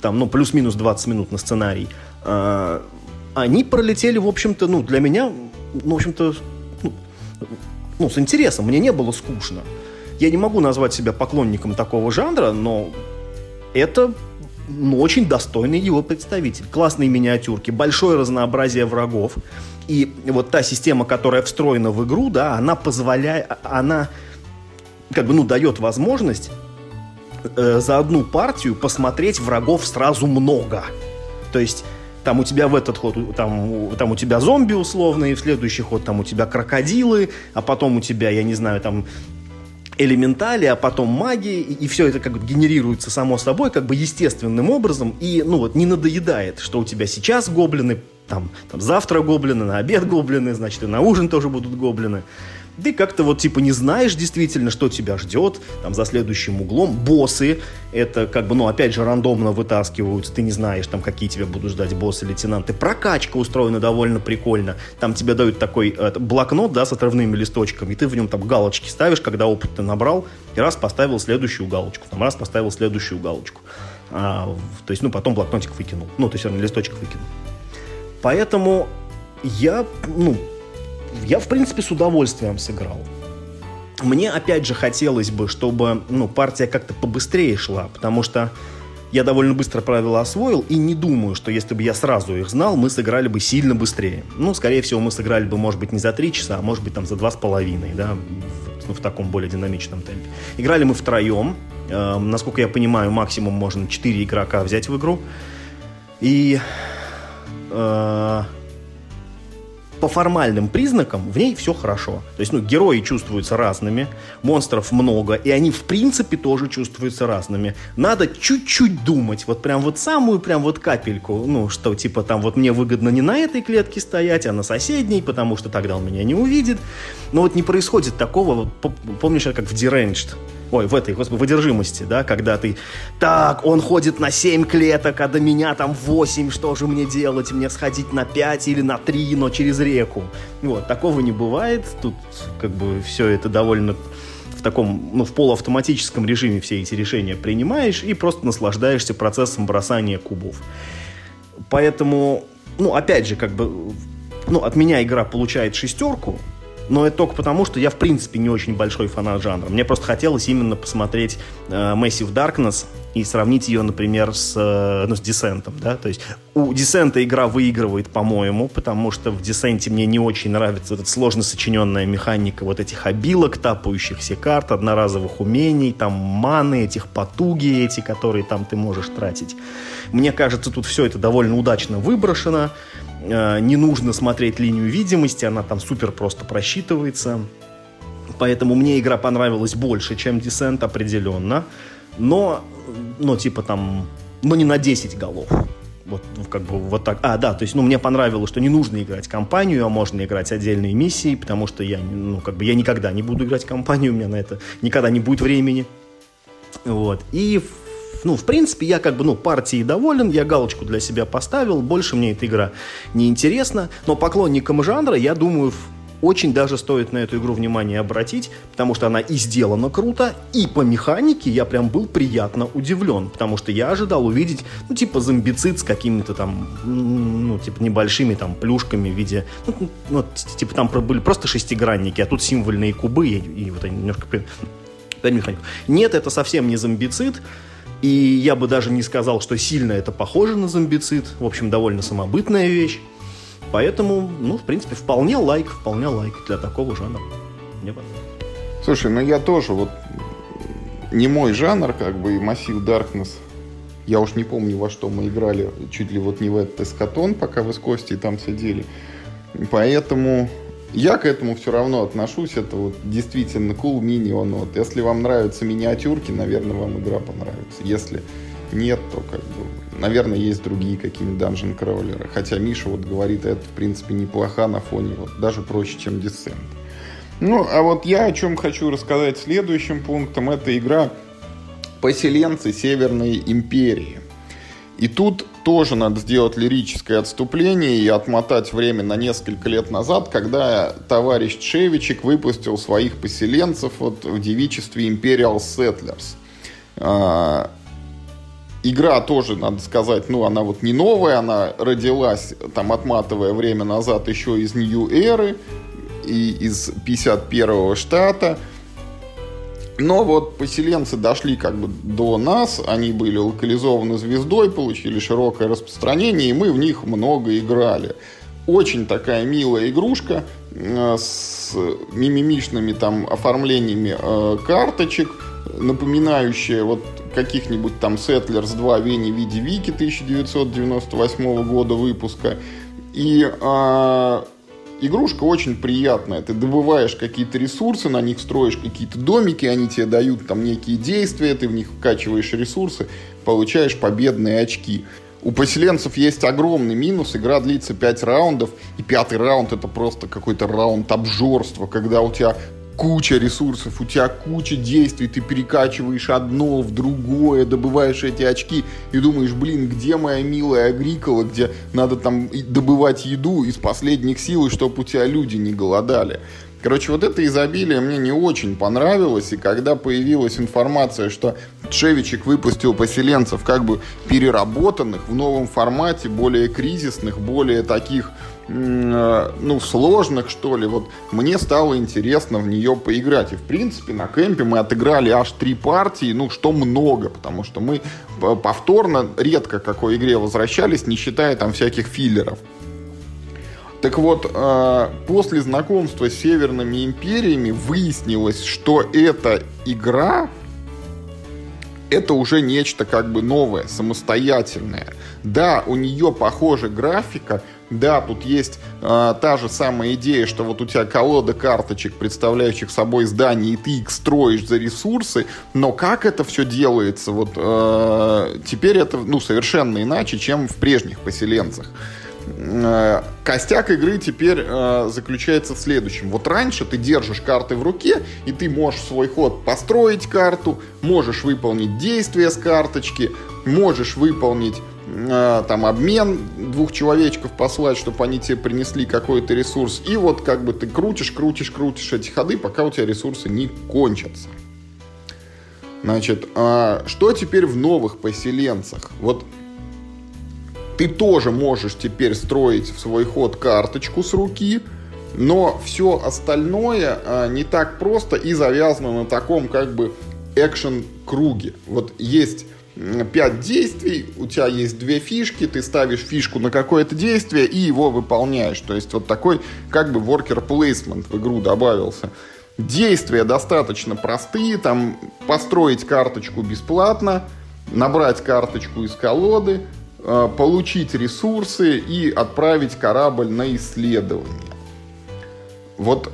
там, ну, плюс-минус 20 минут на сценарий, э, они пролетели, в общем-то, ну, для меня, ну, в общем-то, ну, ну, с интересом. Мне не было скучно. Я не могу назвать себя поклонником такого жанра, но это ну, очень достойный его представитель. Классные миниатюрки, большое разнообразие врагов. И вот та система, которая встроена в игру, да, она позволяет, она как бы, ну, дает возможность э, за одну партию посмотреть врагов сразу много. То есть там у тебя в этот ход, там, там у тебя зомби условные, в следующий ход там у тебя крокодилы, а потом у тебя, я не знаю, там элементали, а потом магии, и, и все это как бы генерируется само собой, как бы естественным образом, и, ну вот, не надоедает, что у тебя сейчас гоблины, там, там завтра гоблины, на обед гоблины, значит, и на ужин тоже будут гоблины ты как-то вот типа не знаешь действительно, что тебя ждет, там за следующим углом. Боссы, это как бы, ну, опять же, рандомно вытаскиваются, ты не знаешь, там, какие тебя будут ждать боссы, лейтенанты. Прокачка устроена довольно прикольно. Там тебе дают такой э, блокнот, да, с отрывными листочками, и ты в нем там галочки ставишь, когда опыт ты набрал, и раз поставил следующую галочку, там раз поставил следующую галочку. А, то есть, ну, потом блокнотик выкинул. Ну, то есть, листочек выкинул. Поэтому я, ну, я, в принципе, с удовольствием сыграл. Мне, опять же, хотелось бы, чтобы ну, партия как-то побыстрее шла, потому что я довольно быстро правила освоил, и не думаю, что если бы я сразу их знал, мы сыграли бы сильно быстрее. Ну, скорее всего, мы сыграли бы, может быть, не за три часа, а может быть, там, за два с половиной, да, в, ну, в таком более динамичном темпе. Играли мы втроем. Э, насколько я понимаю, максимум можно 4 игрока взять в игру. И... Э, по формальным признакам в ней все хорошо. То есть, ну, герои чувствуются разными, монстров много, и они, в принципе, тоже чувствуются разными. Надо чуть-чуть думать, вот прям вот самую, прям вот капельку, ну, что, типа, там, вот мне выгодно не на этой клетке стоять, а на соседней, потому что тогда он меня не увидит. Но вот не происходит такого, помнишь, как в Deranged, ой, в этой, господи, в одержимости, да, когда ты, так, он ходит на 7 клеток, а до меня там 8, что же мне делать, мне сходить на 5 или на 3, но через реку. Вот, такого не бывает, тут как бы все это довольно в таком, ну, в полуавтоматическом режиме все эти решения принимаешь и просто наслаждаешься процессом бросания кубов. Поэтому, ну, опять же, как бы, ну, от меня игра получает шестерку, но это только потому, что я, в принципе, не очень большой фанат жанра. Мне просто хотелось именно посмотреть э, Massive Darkness и сравнить ее, например, с, э, ну, с Десентом, да, то есть у Десента игра выигрывает, по-моему, потому что в Десенте мне не очень нравится эта сложно сочиненная механика вот этих обилок, тапающихся карт, одноразовых умений, там маны, этих потуги эти, которые там ты можешь тратить. Мне кажется, тут все это довольно удачно выброшено, не нужно смотреть линию видимости, она там супер просто просчитывается. Поэтому мне игра понравилась больше, чем Descent определенно. Но, но типа там, но не на 10 голов. вот как бы вот так. А, да, то есть, ну, мне понравилось, что не нужно играть компанию, а можно играть отдельные миссии, потому что я, ну, как бы я никогда не буду играть компанию, у меня на это никогда не будет времени. Вот. И ну, в принципе, я как бы, ну, партией доволен, я галочку для себя поставил, больше мне эта игра не интересна, но поклонникам жанра, я думаю, очень даже стоит на эту игру внимание обратить, потому что она и сделана круто, и по механике я прям был приятно удивлен, потому что я ожидал увидеть, ну, типа зомбицид с какими-то там, ну, типа небольшими там плюшками в виде, ну, ну типа там были просто шестигранники, а тут символьные кубы, и, и вот они немножко. Нет, это совсем не зомбицид, и я бы даже не сказал, что сильно это похоже на зомбицид. В общем, довольно самобытная вещь. Поэтому, ну, в принципе, вполне лайк, вполне лайк для такого жанра. Мне понравилось. Слушай, ну я тоже вот не мой жанр, как бы, и массив Darkness. Я уж не помню, во что мы играли, чуть ли вот не в этот эскатон, пока вы с Костей там сидели. Поэтому я к этому все равно отношусь. Это вот действительно cool minion. Вот. Если вам нравятся миниатюрки, наверное, вам игра понравится. Если нет, то как бы, наверное, есть другие какие-нибудь данжен кроулеры. Хотя Миша вот говорит, это в принципе неплохо на фоне, вот даже проще, чем Descent. Ну, а вот я о чем хочу рассказать следующим пунктом. Это игра «Поселенцы Северной Империи». И тут тоже надо сделать лирическое отступление и отмотать время на несколько лет назад, когда товарищ Чевичек выпустил своих поселенцев вот в девичестве Imperial Settlers. А, игра тоже, надо сказать, ну, она вот не новая, она родилась, там, отматывая время назад еще из New Эры и из 51-го штата – но вот поселенцы дошли как бы до нас, они были локализованы звездой, получили широкое распространение, и мы в них много играли. Очень такая милая игрушка э, с мимимишными там оформлениями э, карточек, напоминающая вот каких-нибудь там Settlers 2 Вени Види Вики 1998 года выпуска. И э, игрушка очень приятная. Ты добываешь какие-то ресурсы, на них строишь какие-то домики, они тебе дают там некие действия, ты в них вкачиваешь ресурсы, получаешь победные очки. У поселенцев есть огромный минус. Игра длится 5 раундов, и пятый раунд это просто какой-то раунд обжорства, когда у тебя куча ресурсов, у тебя куча действий, ты перекачиваешь одно в другое, добываешь эти очки и думаешь, блин, где моя милая Агрикола, где надо там добывать еду из последних сил, чтобы у тебя люди не голодали. Короче, вот это изобилие мне не очень понравилось, и когда появилась информация, что Шевичек выпустил поселенцев как бы переработанных в новом формате, более кризисных, более таких ну, сложных, что ли, вот мне стало интересно в нее поиграть. И, в принципе, на кемпе мы отыграли аж три партии, ну, что много, потому что мы повторно редко к какой игре возвращались, не считая там всяких филлеров. Так вот, э, после знакомства с северными империями выяснилось, что эта игра это уже нечто как бы новое, самостоятельное. Да, у нее похожа графика, да, тут есть э, та же самая идея, что вот у тебя колода карточек, представляющих собой здание, и ты их строишь за ресурсы, но как это все делается, вот э, теперь это ну, совершенно иначе, чем в прежних поселенцах. Э, костяк игры теперь э, заключается в следующем. Вот раньше ты держишь карты в руке, и ты можешь свой ход построить карту, можешь выполнить действия с карточки, можешь выполнить там обмен двух человечков послать, чтобы они тебе принесли какой-то ресурс. И вот как бы ты крутишь, крутишь, крутишь эти ходы, пока у тебя ресурсы не кончатся. Значит, а что теперь в новых поселенцах? Вот ты тоже можешь теперь строить в свой ход карточку с руки, но все остальное а, не так просто и завязано на таком как бы экшен-круге. Вот есть пять действий, у тебя есть две фишки, ты ставишь фишку на какое-то действие и его выполняешь. То есть вот такой как бы worker placement в игру добавился. Действия достаточно простые, там построить карточку бесплатно, набрать карточку из колоды, э, получить ресурсы и отправить корабль на исследование. Вот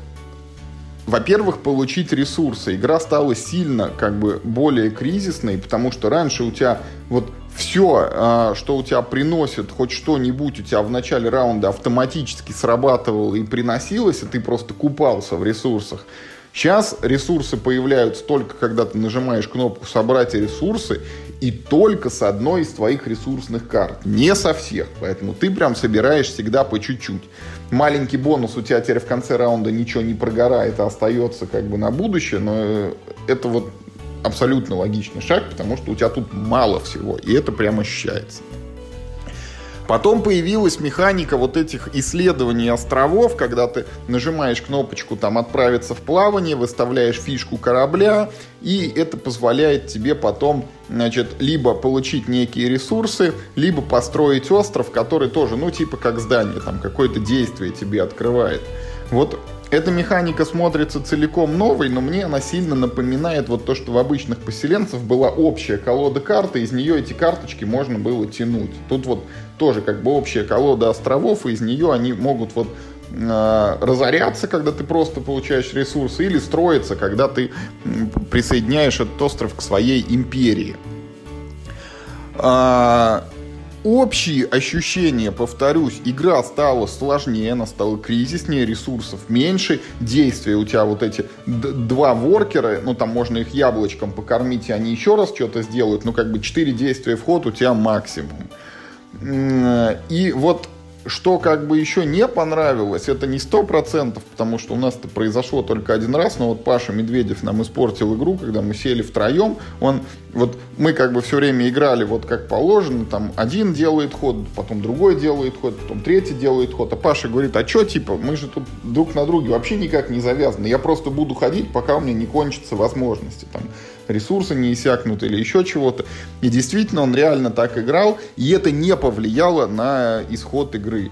во-первых, получить ресурсы. Игра стала сильно как бы более кризисной, потому что раньше у тебя вот все, а, что у тебя приносит хоть что-нибудь у тебя в начале раунда автоматически срабатывало и приносилось, и ты просто купался в ресурсах. Сейчас ресурсы появляются только когда ты нажимаешь кнопку «Собрать ресурсы» и только с одной из твоих ресурсных карт. Не со всех. Поэтому ты прям собираешь всегда по чуть-чуть. Маленький бонус у тебя теперь в конце раунда ничего не прогорает, а остается как бы на будущее. Но э, это вот абсолютно логичный шаг, потому что у тебя тут мало всего. И это прям ощущается. Потом появилась механика вот этих исследований островов, когда ты нажимаешь кнопочку там «Отправиться в плавание», выставляешь фишку корабля, и это позволяет тебе потом, значит, либо получить некие ресурсы, либо построить остров, который тоже, ну, типа как здание, там какое-то действие тебе открывает. Вот эта механика смотрится целиком новой, но мне она сильно напоминает вот то, что в обычных поселенцев была общая колода карты, из нее эти карточки можно было тянуть. Тут вот тоже как бы общая колода островов, и из нее они могут вот э, разоряться, когда ты просто получаешь ресурсы, или строиться, когда ты присоединяешь этот остров к своей империи. А, общие ощущения, повторюсь, игра стала сложнее, она стала кризиснее, ресурсов меньше, действия у тебя вот эти два воркера, ну там можно их яблочком покормить, и они еще раз что-то сделают, ну как бы четыре действия в ход у тебя максимум. И вот что как бы еще не понравилось, это не сто процентов, потому что у нас это произошло только один раз, но вот Паша Медведев нам испортил игру, когда мы сели втроем, он, вот мы как бы все время играли вот как положено, там один делает ход, потом другой делает ход, потом третий делает ход, а Паша говорит, а что, типа, мы же тут друг на друге вообще никак не завязаны, я просто буду ходить, пока у меня не кончатся возможности, там, ресурсы не иссякнут или еще чего-то. И действительно, он реально так играл, и это не повлияло на исход игры.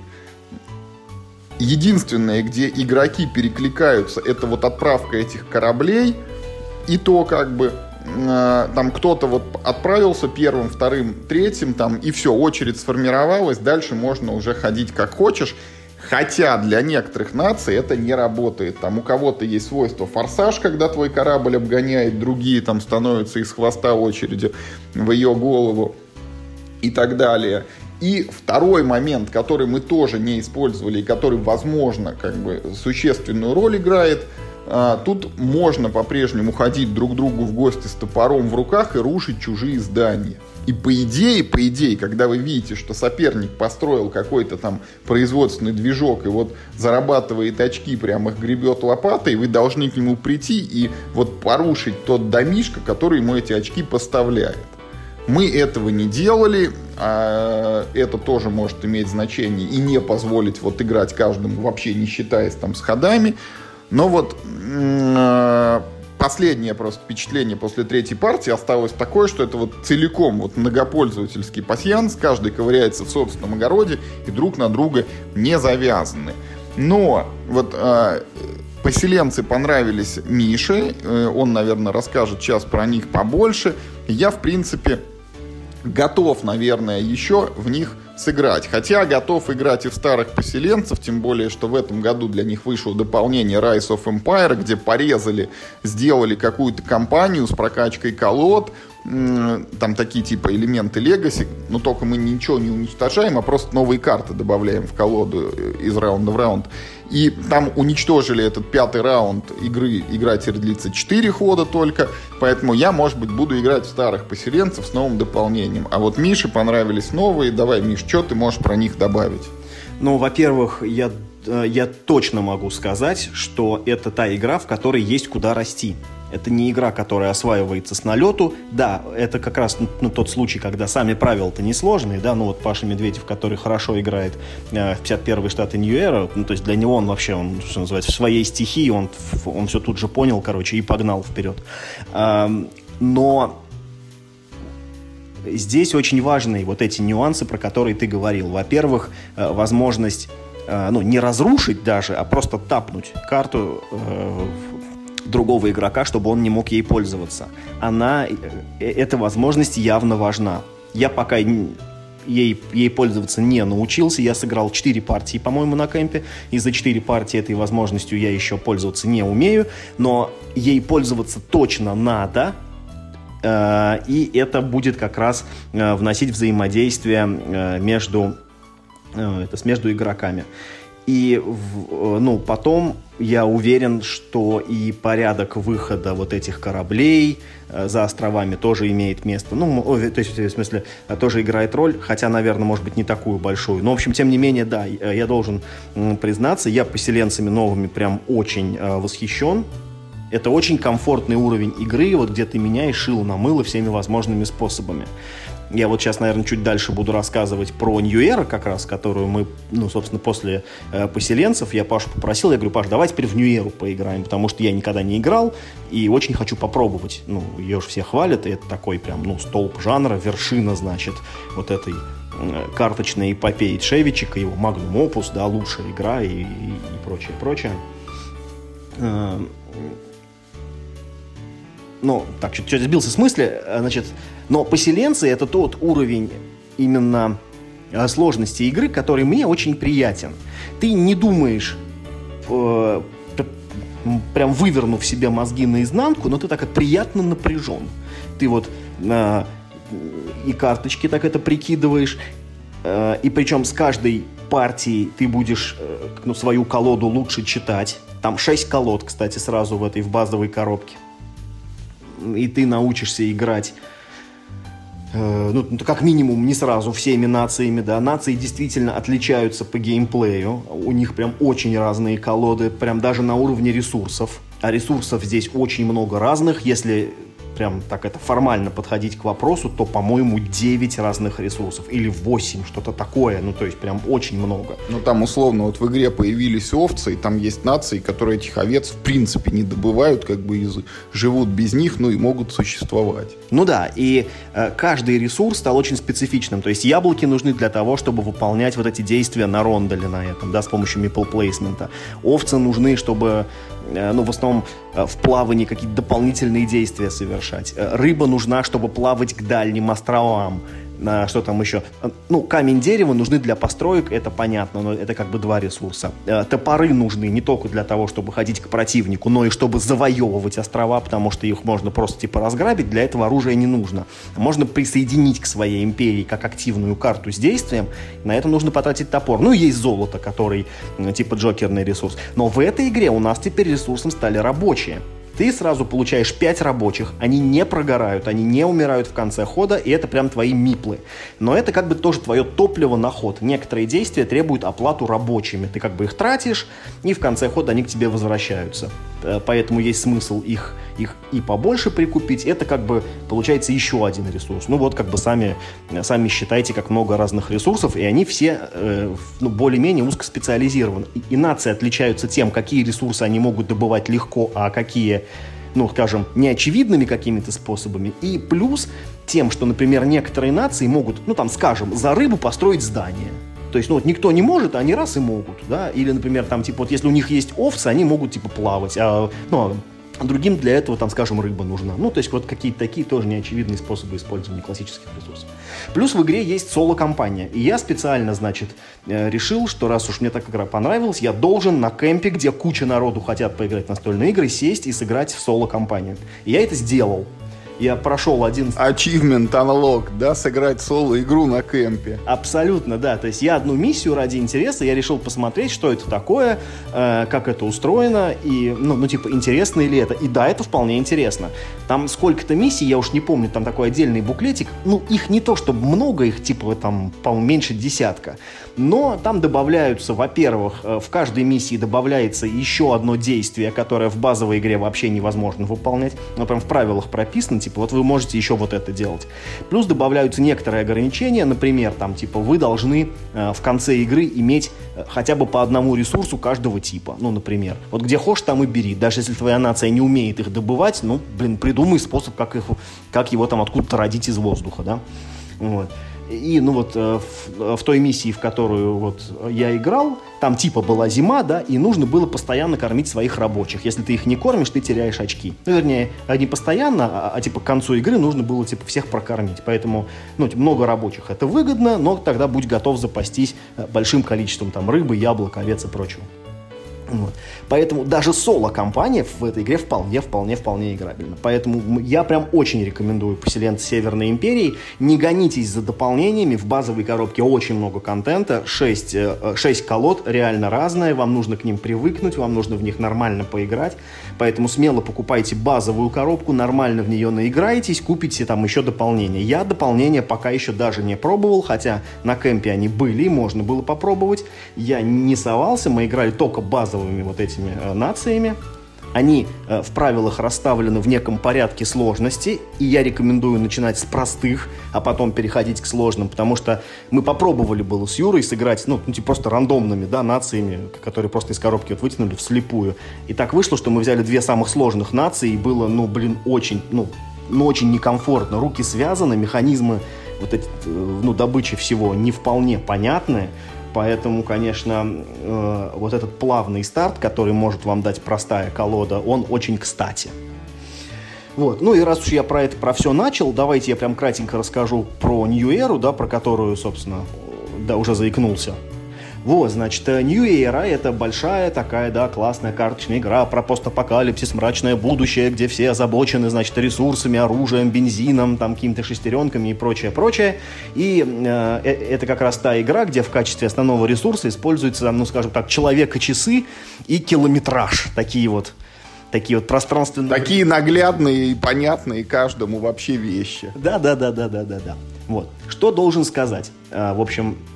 Единственное, где игроки перекликаются, это вот отправка этих кораблей, и то как бы э, там кто-то вот отправился первым, вторым, третьим, там, и все, очередь сформировалась, дальше можно уже ходить как хочешь. Хотя для некоторых наций это не работает. Там у кого-то есть свойство форсаж, когда твой корабль обгоняет, другие там становятся из хвоста очереди в ее голову и так далее. И второй момент, который мы тоже не использовали и который, возможно, как бы существенную роль играет, тут можно по-прежнему ходить друг другу в гости с топором в руках и рушить чужие здания. И по идее, по идее, когда вы видите, что соперник построил какой-то там производственный движок и вот зарабатывает очки, прямо их гребет лопатой, вы должны к нему прийти и вот порушить тот домишко, который ему эти очки поставляет. Мы этого не делали, а это тоже может иметь значение и не позволить вот играть каждому, вообще не считаясь там с ходами. Но вот последнее просто впечатление после третьей партии осталось такое, что это вот целиком вот многопользовательский пасьянс, каждый ковыряется в собственном огороде и друг на друга не завязаны. Но вот э, поселенцы понравились Мише, э, он, наверное, расскажет сейчас про них побольше. Я, в принципе, готов, наверное, еще в них сыграть. Хотя готов играть и в старых поселенцев, тем более, что в этом году для них вышло дополнение Rise of Empire, где порезали, сделали какую-то кампанию с прокачкой колод, там такие типа элементы Legacy, но только мы ничего не уничтожаем, а просто новые карты добавляем в колоду э, из раунда в раунд. И там уничтожили этот пятый раунд игры. Игра теперь длится 4 хода только. Поэтому я, может быть, буду играть в старых поселенцев с новым дополнением. А вот Мише понравились новые. Давай, Миш, что ты можешь про них добавить? Ну, во-первых, я, э, я точно могу сказать, что это та игра, в которой есть куда расти. Это не игра, которая осваивается с налету. Да, это как раз ну, тот случай, когда сами правила-то несложные, да, ну вот Паша Медведев, который хорошо играет э, в 51-й штаты Нью-Эра, ну то есть для него он вообще, он, что называется, в своей стихии, он, он все тут же понял, короче, и погнал вперед. Э, но здесь очень важные вот эти нюансы, про которые ты говорил. Во-первых, э, возможность э, ну, не разрушить даже, а просто тапнуть карту э, другого игрока, чтобы он не мог ей пользоваться. Она, э, эта возможность явно важна. Я пока ей, ей пользоваться не научился. Я сыграл 4 партии, по-моему, на кемпе. И за 4 партии этой возможностью я еще пользоваться не умею. Но ей пользоваться точно надо. Э, и это будет как раз э, вносить взаимодействие э, между, это, между игроками. И ну, потом я уверен, что и порядок выхода вот этих кораблей за островами тоже имеет место. Ну, то есть, в смысле, тоже играет роль, хотя, наверное, может быть, не такую большую. Но, в общем, тем не менее, да, я должен признаться, я поселенцами новыми прям очень восхищен. Это очень комфортный уровень игры, вот где ты меняешь шило на мыло всеми возможными способами. Я вот сейчас, наверное, чуть дальше буду рассказывать про New Era, как раз, которую мы, ну, собственно, после э, поселенцев, я Пашу попросил, я говорю, Паш, давай теперь в Era поиграем, потому что я никогда не играл и очень хочу попробовать. Ну, ее же все хвалят, и это такой прям, ну, столб жанра, вершина, значит, вот этой э, карточной эпопеи Чевичика, его Magnum Opus, да, лучшая игра и, и, и прочее, прочее. Э, ну, так, чуть-чуть сбился с мысли, э, значит, но поселенцы это тот уровень именно э, сложности игры, который мне очень приятен. Ты не думаешь, э, прям вывернув себе мозги наизнанку, но ты так приятно напряжен. Ты вот э, и карточки так это прикидываешь, э, и причем с каждой партией ты будешь э, ну, свою колоду лучше читать. Там 6 колод, кстати, сразу в этой в базовой коробке и ты научишься играть ну, как минимум, не сразу всеми нациями, да, нации действительно отличаются по геймплею, у них прям очень разные колоды, прям даже на уровне ресурсов, а ресурсов здесь очень много разных, если прям так это формально подходить к вопросу, то, по-моему, 9 разных ресурсов. Или 8, что-то такое. Ну, то есть, прям очень много. Ну, там, условно, вот в игре появились овцы, и там есть нации, которые этих овец, в принципе, не добывают, как бы из... живут без них, ну, и могут существовать. Ну да, и э, каждый ресурс стал очень специфичным. То есть, яблоки нужны для того, чтобы выполнять вот эти действия на ронделе на этом, да, с помощью meeple плейсмента. Овцы нужны, чтобы ну, в основном э, в плавании какие-то дополнительные действия совершать. Э, рыба нужна, чтобы плавать к дальним островам что там еще? Ну, камень дерева нужны для построек, это понятно, но это как бы два ресурса. Э, топоры нужны не только для того, чтобы ходить к противнику, но и чтобы завоевывать острова, потому что их можно просто типа разграбить, для этого оружия не нужно. Можно присоединить к своей империи как активную карту с действием, на это нужно потратить топор. Ну, есть золото, который типа джокерный ресурс. Но в этой игре у нас теперь ресурсом стали рабочие ты сразу получаешь 5 рабочих, они не прогорают, они не умирают в конце хода, и это прям твои миплы. Но это как бы тоже твое топливо на ход. Некоторые действия требуют оплату рабочими. Ты как бы их тратишь, и в конце хода они к тебе возвращаются. Э, поэтому есть смысл их, их и побольше прикупить. Это как бы получается еще один ресурс. Ну вот как бы сами, сами считайте, как много разных ресурсов, и они все э, ну, более-менее узкоспециализированы. И, и нации отличаются тем, какие ресурсы они могут добывать легко, а какие ну, скажем, неочевидными какими-то способами. И плюс тем, что, например, некоторые нации могут, ну, там, скажем, за рыбу построить здание. То есть, ну, вот никто не может, а они раз и могут, да. Или, например, там, типа, вот если у них есть овцы, они могут, типа, плавать, а, ну, а другим для этого, там, скажем, рыба нужна. Ну, то есть вот какие-то такие тоже неочевидные способы использования классических ресурсов. Плюс в игре есть соло-компания. И я специально, значит, э, решил, что раз уж мне так игра понравилась, я должен на кемпе, где куча народу хотят поиграть в настольные игры, сесть и сыграть в соло-компанию. И я это сделал я прошел один... Achievement Unlock, да, сыграть соло-игру на кемпе. Абсолютно, да. То есть я одну миссию ради интереса, я решил посмотреть, что это такое, э, как это устроено, и, ну, ну, типа, интересно ли это. И да, это вполне интересно. Там сколько-то миссий, я уж не помню, там такой отдельный буклетик. Ну, их не то, чтобы много, их, типа, там, по-моему, меньше десятка. Но там добавляются, во-первых, э, в каждой миссии добавляется еще одно действие, которое в базовой игре вообще невозможно выполнять. Ну, прям в правилах прописано, типа, вот вы можете еще вот это делать. Плюс добавляются некоторые ограничения, например, там, типа, вы должны э, в конце игры иметь э, хотя бы по одному ресурсу каждого типа. Ну, например, вот где хочешь, там и бери. Даже если твоя нация не умеет их добывать, ну, блин, придумай способ, как, их, как его там откуда-то родить из воздуха, да. Вот. И, ну вот, э, в, в той миссии, в которую вот я играл, там типа была зима, да, и нужно было постоянно кормить своих рабочих. Если ты их не кормишь, ты теряешь очки. Ну, вернее, не постоянно, а, а типа к концу игры нужно было типа всех прокормить. Поэтому, ну, типа, много рабочих это выгодно, но тогда будь готов запастись э, большим количеством там рыбы, яблок, овец и прочего. Вот. Поэтому даже соло-компания в этой игре вполне, вполне, вполне играбельна. Поэтому я прям очень рекомендую поселенцы Северной Империи. Не гонитесь за дополнениями. В базовой коробке очень много контента. 6, 6 э, колод, реально разные. Вам нужно к ним привыкнуть, вам нужно в них нормально поиграть. Поэтому смело покупайте базовую коробку, нормально в нее наиграетесь, купите там еще дополнения. Я дополнения пока еще даже не пробовал, хотя на кемпе они были, можно было попробовать. Я не совался, мы играли только базовыми вот этими э, нациями. Они э, в правилах расставлены в неком порядке сложности, и я рекомендую начинать с простых, а потом переходить к сложным, потому что мы попробовали было с Юрой сыграть, ну, ну типа просто рандомными, да, нациями, которые просто из коробки вот вытянули вслепую. И так вышло, что мы взяли две самых сложных нации, и было, ну, блин, очень, ну, ну очень некомфортно. Руки связаны, механизмы вот эти, э, ну, добычи всего не вполне понятные. Поэтому, конечно, э, вот этот плавный старт, который может вам дать простая колода, он очень кстати. Вот. Ну и раз уж я про это, про все начал, давайте я прям кратенько расскажу про New Era, да, про которую, собственно, да, уже заикнулся. Вот, значит, э, New Era — это большая такая, да, классная карточная игра про постапокалипсис, мрачное будущее, где все озабочены, значит, ресурсами, оружием, бензином, там, какими-то шестеренками и прочее, прочее. И э, э это как раз та игра, где в качестве основного ресурса используется, ну, скажем так, человека-часы и километраж. Такие вот такие вот пространственные... Такие наглядные и понятные каждому вообще вещи. Да, да, да, да, да, да, да. Вот. Что должен сказать? А, в общем, Э,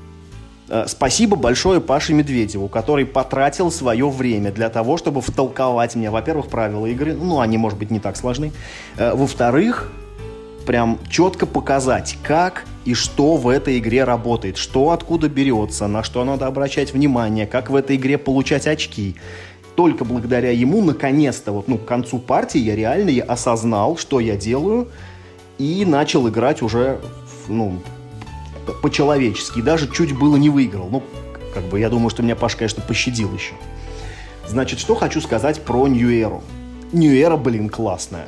спасибо большое Паше Медведеву, который потратил свое время для того, чтобы втолковать мне, во-первых, правила игры, ну, они, может быть, не так сложны, э, во-вторых, прям четко показать, как и что в этой игре работает, что откуда берется, на что надо обращать внимание, как в этой игре получать очки. Только благодаря ему, наконец-то, вот, ну, к концу партии я реально я осознал, что я делаю, и начал играть уже, ну, по-человечески. даже чуть было не выиграл. Ну, как бы я думаю, что меня Паш, конечно, пощадил еще. Значит, что хочу сказать про. New Era, блин, классная.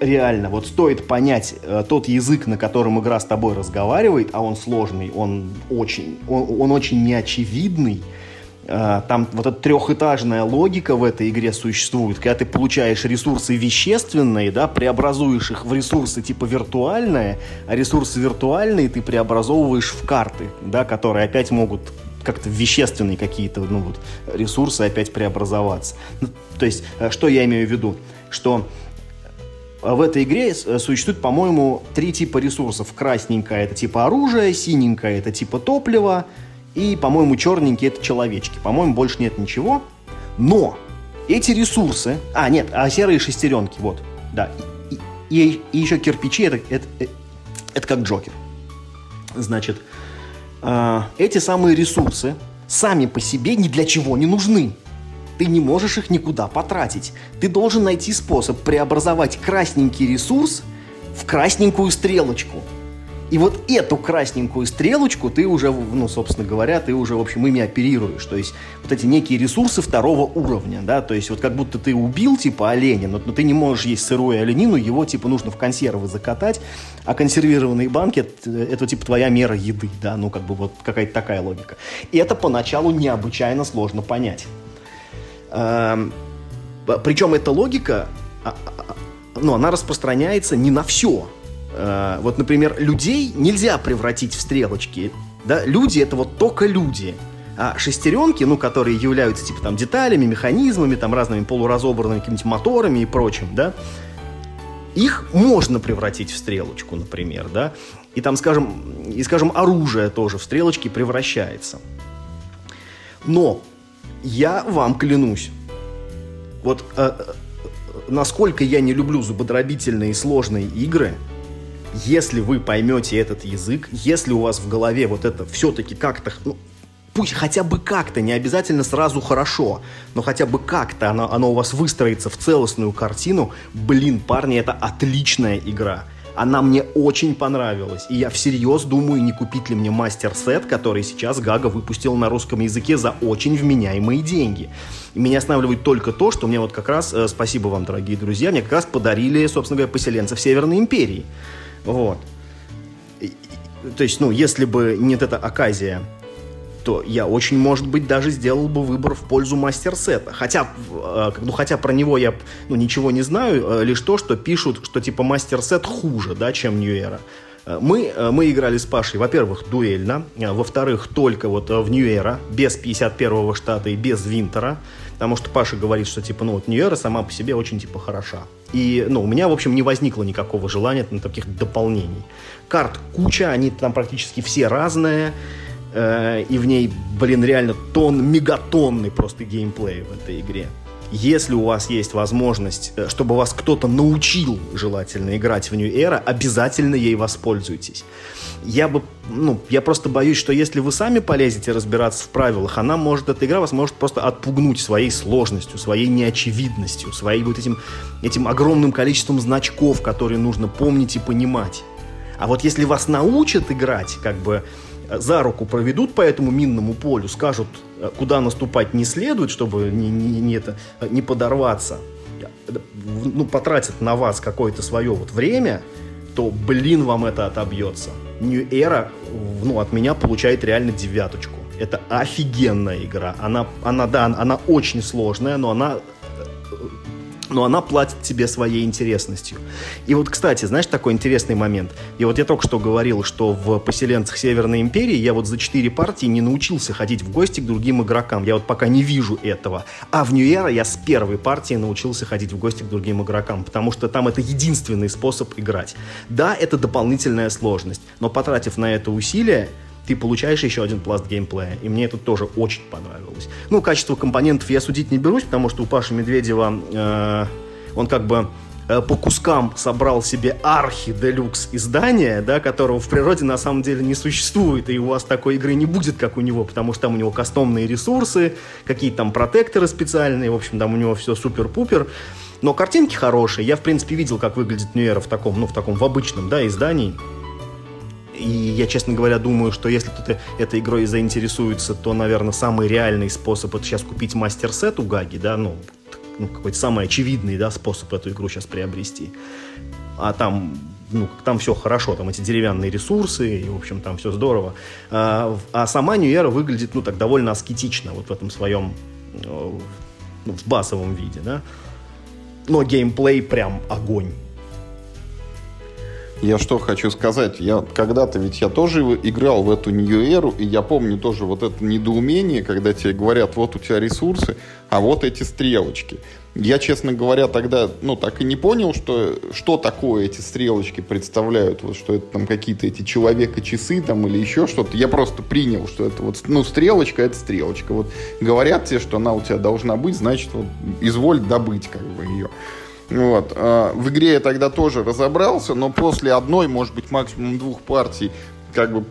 Реально, вот стоит понять э, тот язык, на котором игра с тобой разговаривает, а он сложный, он очень, он, он очень неочевидный, там вот эта трехэтажная логика в этой игре существует, когда ты получаешь ресурсы вещественные, да, преобразуешь их в ресурсы типа виртуальные, а ресурсы виртуальные ты преобразовываешь в карты, да, которые опять могут как-то вещественные какие-то ну, вот, ресурсы опять преобразоваться. Ну, то есть, э, что я имею в виду? Что в этой игре э, существует, по-моему, три типа ресурсов. Красненькое – это типа оружие, синенькое – это типа топливо, и, по-моему, черненькие это человечки. По-моему, больше нет ничего. Но эти ресурсы... А, нет, а серые шестеренки, вот. Да. И, и, и еще кирпичи, это, это, это, это как Джокер. Значит, э, эти самые ресурсы сами по себе ни для чего не нужны. Ты не можешь их никуда потратить. Ты должен найти способ преобразовать красненький ресурс в красненькую стрелочку – и вот эту красненькую стрелочку ты уже, ну, собственно говоря, ты уже, в общем, ими оперируешь. То есть вот эти некие ресурсы второго уровня, да, то есть вот как будто ты убил, типа, оленя, но, но ты не можешь есть сырую оленину, его, типа, нужно в консервы закатать, а консервированные банки это, это, типа, твоя мера еды, да, ну, как бы вот какая-то такая логика. И это поначалу необычайно сложно понять. Эм, причем эта логика, а, а, ну, она распространяется не на все, Э, вот, например, людей нельзя превратить в стрелочки. Да? Люди — это вот только люди. А шестеренки, ну, которые являются, типа, там, деталями, механизмами, там, разными полуразобранными какими-нибудь моторами и прочим, да, их можно превратить в стрелочку, например, да, и там, скажем, и, скажем, оружие тоже в стрелочки превращается. Но я вам клянусь, вот э, э насколько я не люблю зубодробительные сложные игры, если вы поймете этот язык, если у вас в голове вот это все-таки как-то, ну, пусть хотя бы как-то, не обязательно сразу хорошо, но хотя бы как-то оно, оно у вас выстроится в целостную картину, блин, парни, это отличная игра. Она мне очень понравилась. И я всерьез думаю, не купить ли мне мастер-сет, который сейчас Гага выпустил на русском языке за очень вменяемые деньги. И меня останавливает только то, что мне вот как раз, э, спасибо вам, дорогие друзья, мне как раз подарили, собственно говоря, поселенцев Северной империи. Вот. то есть, ну, если бы не эта оказия то я очень, может быть, даже сделал бы выбор в пользу мастер-сета. Хотя, э, ну, хотя про него я ну, ничего не знаю, э, лишь то, что пишут, что типа мастер-сет хуже, да, чем. Э, мы, мы играли с Пашей, во-первых, дуэльно, во-вторых, только вот в Era, без 51-го штата и без Винтера, потому что Паша говорит, что типа, ну вот Era сама по себе очень типа хороша. И, ну, у меня, в общем, не возникло никакого желания на таких дополнений. Карт куча, они там практически все разные, Э, и в ней, блин, реально тон, мегатонный просто геймплей в этой игре. Если у вас есть возможность, э, чтобы вас кто-то научил желательно играть в New Era, обязательно ей воспользуйтесь. Я бы, ну, я просто боюсь, что если вы сами полезете разбираться в правилах, она может, эта игра вас может просто отпугнуть своей сложностью, своей неочевидностью, своей вот этим, этим огромным количеством значков, которые нужно помнить и понимать. А вот если вас научат играть, как бы, за руку проведут по этому минному полю, скажут, э, куда наступать не следует, чтобы не, не, не, это, э, не подорваться, ну, потратят на вас какое-то свое вот время, то, блин, вам это отобьется. New Era, ну, от меня получает реально девяточку. Это офигенная игра. Она, она, да, она очень сложная, но она но она платит тебе своей интересностью. И вот, кстати, знаешь, такой интересный момент. И вот я только что говорил, что в «Поселенцах Северной Империи» я вот за четыре партии не научился ходить в гости к другим игрокам. Я вот пока не вижу этого. А в New Era я с первой партии научился ходить в гости к другим игрокам, потому что там это единственный способ играть. Да, это дополнительная сложность, но потратив на это усилия, ты получаешь еще один пласт геймплея. И мне это тоже очень понравилось. Ну, качество компонентов я судить не берусь, потому что у Паши Медведева э, он как бы э, по кускам собрал себе архи-делюкс издание, да, которого в природе на самом деле не существует, и у вас такой игры не будет, как у него, потому что там у него кастомные ресурсы, какие-то там протекторы специальные, в общем, там у него все супер-пупер. Но картинки хорошие. Я, в принципе, видел, как выглядит Ньюэра в таком, ну, в таком, в обычном, да, издании. И я, честно говоря, думаю, что если кто-то этой игрой заинтересуется, то, наверное, самый реальный способ это сейчас купить мастер-сет у Гаги, да, ну, ну какой-то самый очевидный, да, способ эту игру сейчас приобрести. А там ну, там все хорошо, там эти деревянные ресурсы, и, в общем, там все здорово. А, а сама Ньюэра выглядит, ну, так довольно аскетично, вот в этом своем, ну, в басовом виде, да. Но геймплей прям огонь. Я что хочу сказать, я когда-то ведь я тоже играл в эту Era, и я помню тоже вот это недоумение, когда тебе говорят, вот у тебя ресурсы, а вот эти стрелочки. Я, честно говоря, тогда, ну, так и не понял, что, что такое эти стрелочки представляют, вот, что это там какие-то эти человека-часы там или еще что-то. Я просто принял, что это вот, ну, стрелочка, это стрелочка. Вот говорят тебе, что она у тебя должна быть, значит, вот, изволь добыть как бы ее. Вот. А, в игре я тогда тоже разобрался, но после одной, может быть, максимум двух партий, как бы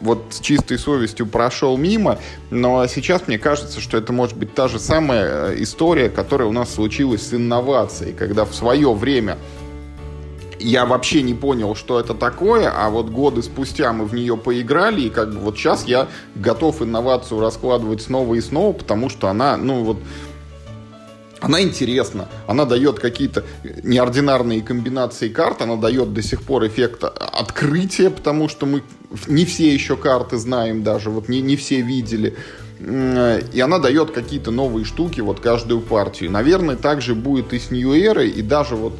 вот с чистой совестью прошел мимо, но сейчас мне кажется, что это может быть та же самая э, история, которая у нас случилась с инновацией, когда в свое время я вообще не понял, что это такое, а вот годы спустя мы в нее поиграли, и как бы вот сейчас я готов инновацию раскладывать снова и снова, потому что она, ну вот, она интересна, она дает какие-то неординарные комбинации карт, она дает до сих пор эффект открытия, потому что мы не все еще карты знаем даже, вот не, не все видели. И она дает какие-то новые штуки вот каждую партию. Наверное, также будет и с New Era, и даже вот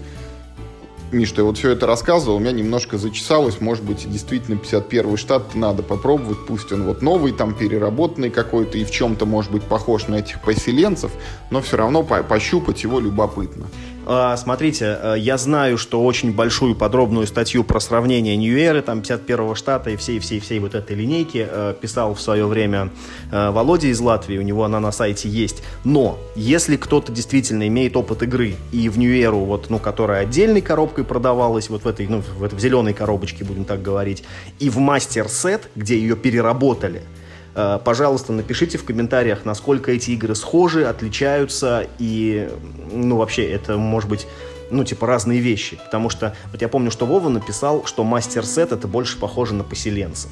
Миш, ты вот все это рассказывал, у меня немножко зачесалось, может быть, действительно 51 штат надо попробовать, пусть он вот новый, там, переработанный какой-то, и в чем-то, может быть, похож на этих поселенцев, но все равно пощупать его любопытно. А, смотрите, э, я знаю, что очень большую подробную статью про сравнение Нью-Эры, там, 51-го штата и всей-всей-всей вот этой линейки э, писал в свое время э, Володя из Латвии, у него она на сайте есть. Но, если кто-то действительно имеет опыт игры и в Нью-Эру, вот, ну, которая отдельной коробкой продавалась, вот в этой, ну, в, в зеленой коробочке, будем так говорить, и в мастер-сет, где ее переработали – пожалуйста, напишите в комментариях, насколько эти игры схожи, отличаются и, ну, вообще, это может быть ну, типа, разные вещи. Потому что, вот я помню, что Вова написал, что мастер-сет это больше похоже на поселенцев,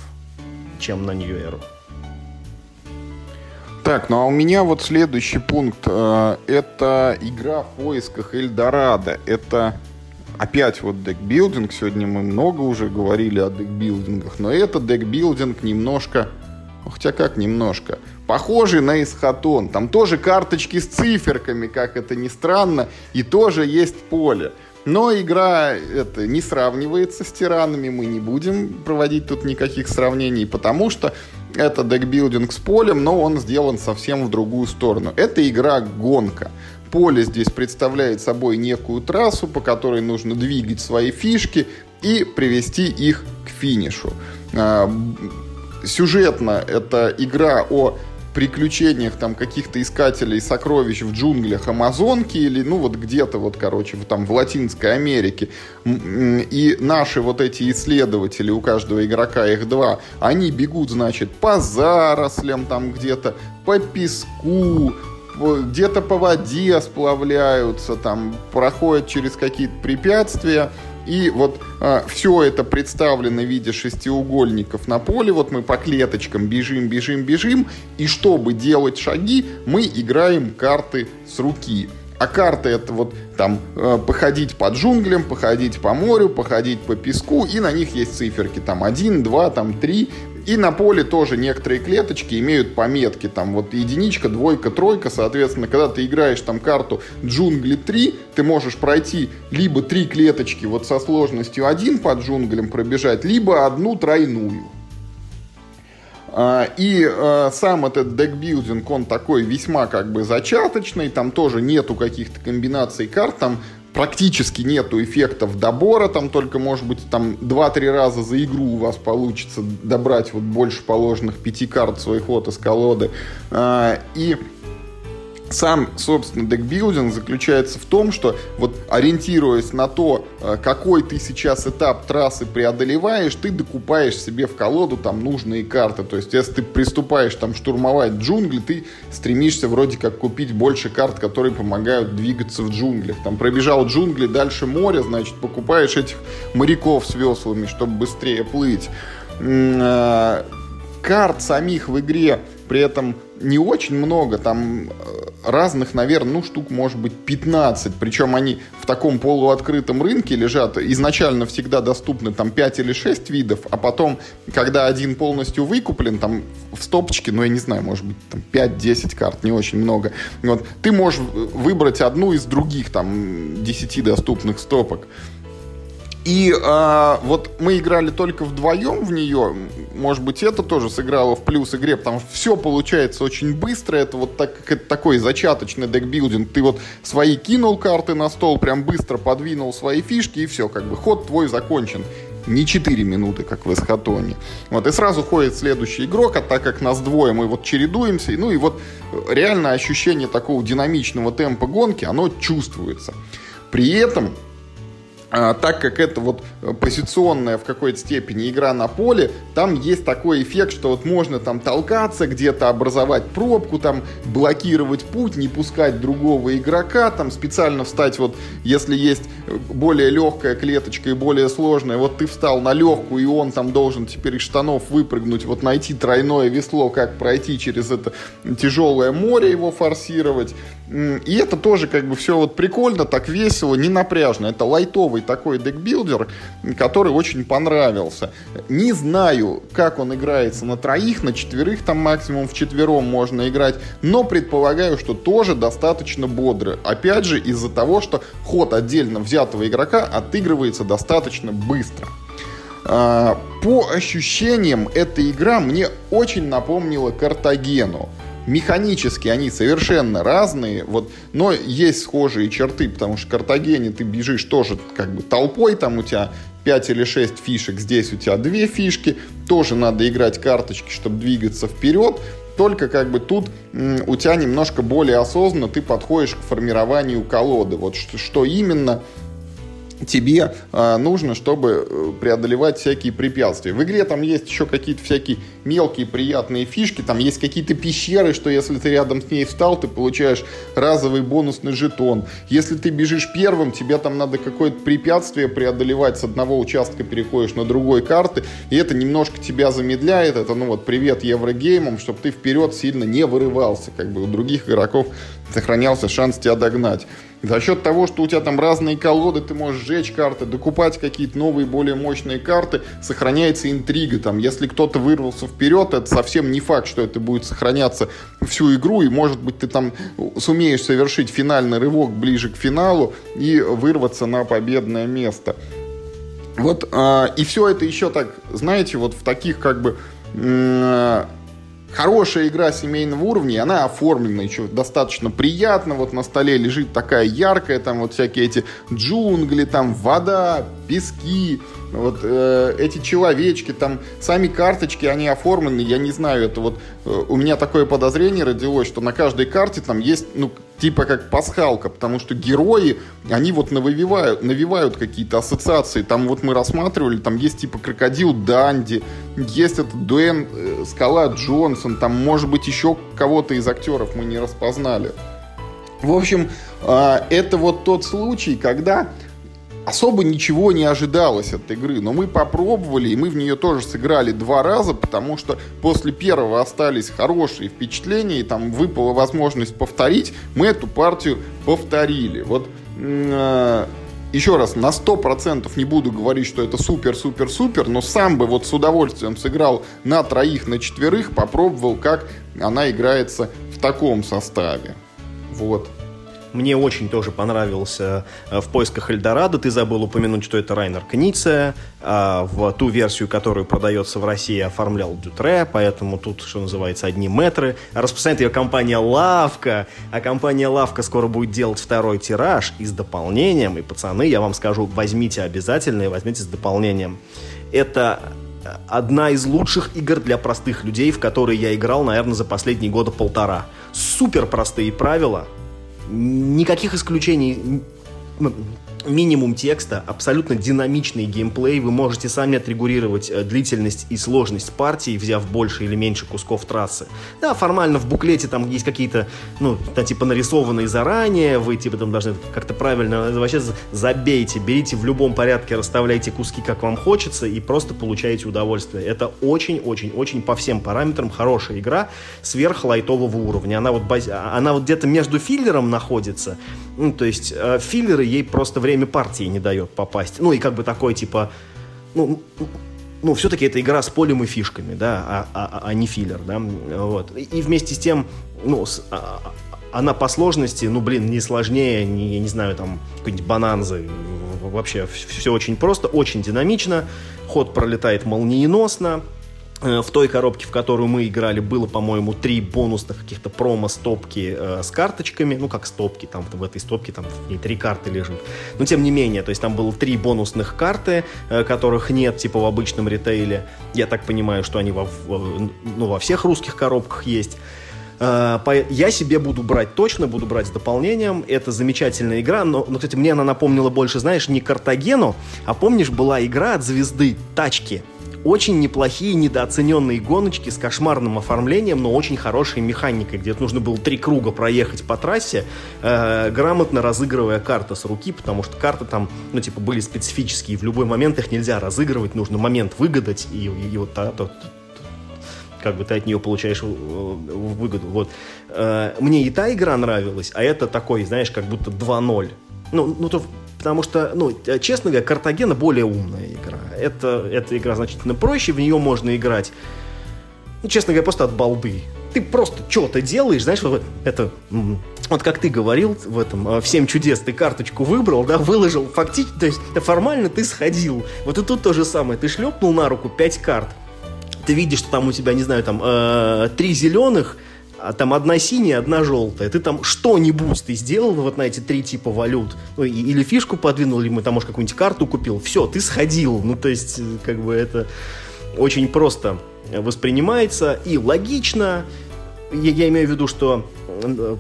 чем на Нью-Эру. Так, ну а у меня вот следующий пункт. Э, это игра в поисках Эльдорадо. Это опять вот декбилдинг. Сегодня мы много уже говорили о декбилдингах, но это декбилдинг немножко хотя как немножко, похожий на эсхатон. Там тоже карточки с циферками, как это ни странно, и тоже есть поле. Но игра это не сравнивается с тиранами, мы не будем проводить тут никаких сравнений, потому что это декбилдинг с полем, но он сделан совсем в другую сторону. Это игра гонка. Поле здесь представляет собой некую трассу, по которой нужно двигать свои фишки и привести их к финишу. Сюжетно это игра о приключениях там каких-то искателей сокровищ в джунглях Амазонки или ну вот где-то вот, короче, там в Латинской Америке. И наши вот эти исследователи, у каждого игрока их два, они бегут, значит, по зарослям там где-то, по песку, где-то по воде сплавляются, там проходят через какие-то препятствия. И вот а, все это представлено в виде шестиугольников на поле. Вот мы по клеточкам бежим, бежим, бежим. И чтобы делать шаги, мы играем карты с руки. А карты это вот там э, походить по джунглям, походить по морю, походить по песку, и на них есть циферки, там 1, 2, там 3, и на поле тоже некоторые клеточки имеют пометки, там вот единичка, двойка, тройка, соответственно, когда ты играешь там карту джунгли 3, ты можешь пройти либо три клеточки вот со сложностью 1 по джунглям пробежать, либо одну тройную. А, и э, сам этот декбилдинг, он такой весьма как бы зачаточный, там тоже нету каких-то комбинаций карт, там практически нету эффектов добора, там только, может быть, там 2-3 раза за игру у вас получится добрать вот больше положенных пяти карт своих вот из колоды. А, и сам, собственно, декбилдинг заключается в том, что вот ориентируясь на то, э, какой ты сейчас этап трассы преодолеваешь, ты докупаешь себе в колоду там нужные карты. То есть, если ты приступаешь там штурмовать джунгли, ты стремишься вроде как купить больше карт, которые помогают двигаться в джунглях. Там пробежал джунгли, дальше море, значит, покупаешь этих моряков с веслами, чтобы быстрее плыть. Э, карт самих в игре при этом не очень много, там э, разных, наверное, ну, штук может быть 15, причем они в таком полуоткрытом рынке лежат, изначально всегда доступны там 5 или 6 видов, а потом, когда один полностью выкуплен, там в стопочке, ну, я не знаю, может быть, там 5-10 карт, не очень много, вот, ты можешь выбрать одну из других, там, 10 доступных стопок. И а, вот мы играли только вдвоем в нее. Может быть, это тоже сыграло в плюс игре, потому что все получается очень быстро. Это вот так, как это такой зачаточный декбилдинг. Ты вот свои кинул карты на стол, прям быстро подвинул свои фишки, и все, как бы ход твой закончен. Не 4 минуты, как в эсхатоне. Вот, и сразу ходит следующий игрок, а так как нас двое, мы вот чередуемся. Ну и вот реально ощущение такого динамичного темпа гонки, оно чувствуется. При этом а, так как это вот позиционная в какой-то степени игра на поле, там есть такой эффект, что вот можно там толкаться, где-то образовать пробку, там блокировать путь, не пускать другого игрока, там специально встать вот, если есть более легкая клеточка и более сложная, вот ты встал на легкую, и он там должен теперь из штанов выпрыгнуть, вот найти тройное весло, как пройти через это тяжелое море, его форсировать. И это тоже как бы все вот прикольно, так весело, не напряжно. Это лайтовый такой декбилдер, который очень понравился. Не знаю, как он играется на троих, на четверых, там максимум в четвером можно играть, но предполагаю, что тоже достаточно бодро. Опять же, из-за того, что ход отдельно взятого игрока отыгрывается достаточно быстро. А, по ощущениям, эта игра мне очень напомнила Картагену механически они совершенно разные, вот, но есть схожие черты, потому что в Картагене ты бежишь тоже как бы толпой, там у тебя 5 или 6 фишек, здесь у тебя 2 фишки, тоже надо играть карточки, чтобы двигаться вперед, только как бы тут у тебя немножко более осознанно ты подходишь к формированию колоды. Вот что, что именно тебе э, нужно, чтобы э, преодолевать всякие препятствия. В игре там есть еще какие-то всякие мелкие приятные фишки, там есть какие-то пещеры, что если ты рядом с ней встал, ты получаешь разовый бонусный жетон. Если ты бежишь первым, тебе там надо какое-то препятствие преодолевать, с одного участка переходишь на другой карты, и это немножко тебя замедляет, это, ну вот, привет Еврогеймам, чтобы ты вперед сильно не вырывался, как бы у других игроков сохранялся шанс тебя догнать. За счет того, что у тебя там разные колоды, ты можешь сжечь карты, докупать какие-то новые, более мощные карты, сохраняется интрига. Там, если кто-то вырвался вперед, это совсем не факт, что это будет сохраняться всю игру, и может быть ты там сумеешь совершить финальный рывок ближе к финалу и вырваться на победное место. Вот, э, и все это еще так, знаете, вот в таких как бы э, хорошая игра семейного уровня, она оформлена еще достаточно приятно, вот на столе лежит такая яркая, там вот всякие эти джунгли, там вода, пески, вот э, эти человечки, там сами карточки, они оформлены, я не знаю, это вот э, у меня такое подозрение родилось, что на каждой карте там есть, ну, типа как пасхалка, потому что герои, они вот навевают, навевают какие-то ассоциации. Там вот мы рассматривали, там есть типа крокодил Данди, есть этот Дуэн э, Скала Джонсон, там может быть еще кого-то из актеров мы не распознали. В общем, э, это вот тот случай, когда особо ничего не ожидалось от игры, но мы попробовали, и мы в нее тоже сыграли два раза, потому что после первого остались хорошие впечатления, и там выпала возможность повторить, мы эту партию повторили. Вот э, еще раз, на 100% не буду говорить, что это супер-супер-супер, но сам бы вот с удовольствием сыграл на троих, на четверых, попробовал, как она играется в таком составе. Вот. Мне очень тоже понравился э, в поисках Эльдорадо. Ты забыл упомянуть, что это Райнер Книция. А в ту версию, которую продается в России, оформлял Дютре, поэтому тут, что называется, одни метры. Распространяет ее компания Лавка. А компания Лавка скоро будет делать второй тираж и с дополнением. И, пацаны, я вам скажу, возьмите обязательно и возьмите с дополнением. Это одна из лучших игр для простых людей, в которые я играл, наверное, за последние года полтора. Супер простые правила, никаких исключений минимум текста, абсолютно динамичный геймплей. Вы можете сами отрегулировать э, длительность и сложность партии, взяв больше или меньше кусков трассы. Да, формально в буклете там есть какие-то, ну, да, типа нарисованные заранее, вы типа там должны как-то правильно, вообще забейте, берите в любом порядке, расставляйте куски, как вам хочется, и просто получаете удовольствие. Это очень-очень-очень по всем параметрам хорошая игра сверхлайтового уровня. Она вот, баз... она вот где-то между филлером находится, ну, то есть э, филлеры ей просто время партии не дает попасть. Ну, и как бы такой, типа, ну, ну, все-таки это игра с полем и фишками, да, а, а, а не филлер, да, вот. И вместе с тем, ну, с, а, а, она по сложности, ну, блин, не сложнее, не, я не знаю, там, какой-нибудь бананзы, вообще все очень просто, очень динамично, ход пролетает молниеносно, в той коробке, в которую мы играли, было, по-моему, три бонусных каких-то промо-стопки э, с карточками. Ну, как стопки, там в этой стопке там в ней три карты лежит. Но тем не менее, то есть там было три бонусных карты, э, которых нет, типа в обычном ритейле. Я так понимаю, что они во, в, ну, во всех русских коробках есть. Э, я себе буду брать точно, буду брать с дополнением. Это замечательная игра, но, но, кстати, мне она напомнила больше, знаешь, не Картагену, а помнишь, была игра от звезды «Тачки». Очень неплохие, недооцененные гоночки с кошмарным оформлением, но очень хорошей механикой, где нужно было три круга проехать по трассе, э, грамотно разыгрывая карты с руки, потому что карты там, ну, типа, были специфические, в любой момент их нельзя разыгрывать, нужно момент выгадать, и, и, и вот то, то, как бы ты от нее получаешь э, выгоду. Вот. Э, мне и та игра нравилась, а это такой, знаешь, как будто 2-0. Ну, ну то Потому что, ну, честно говоря, Картагена более умная игра. Это, эта игра значительно проще, в нее можно играть, ну, честно говоря, просто от балды. Ты просто что-то делаешь, знаешь, вот это, вот как ты говорил в этом, э, в 7 чудес ты карточку выбрал, да, выложил, фактически, то есть формально ты сходил. Вот и тут то же самое, ты шлепнул на руку 5 карт, ты видишь, что там у тебя, не знаю, там э, 3 зеленых, а там одна синяя, одна желтая. Ты там что-нибудь ты сделал вот на эти три типа валют. Ну, или фишку подвинул, или мы там, может, какую-нибудь карту купил. Все, ты сходил. Ну, то есть, как бы это очень просто воспринимается и логично. Я, я имею в виду, что э,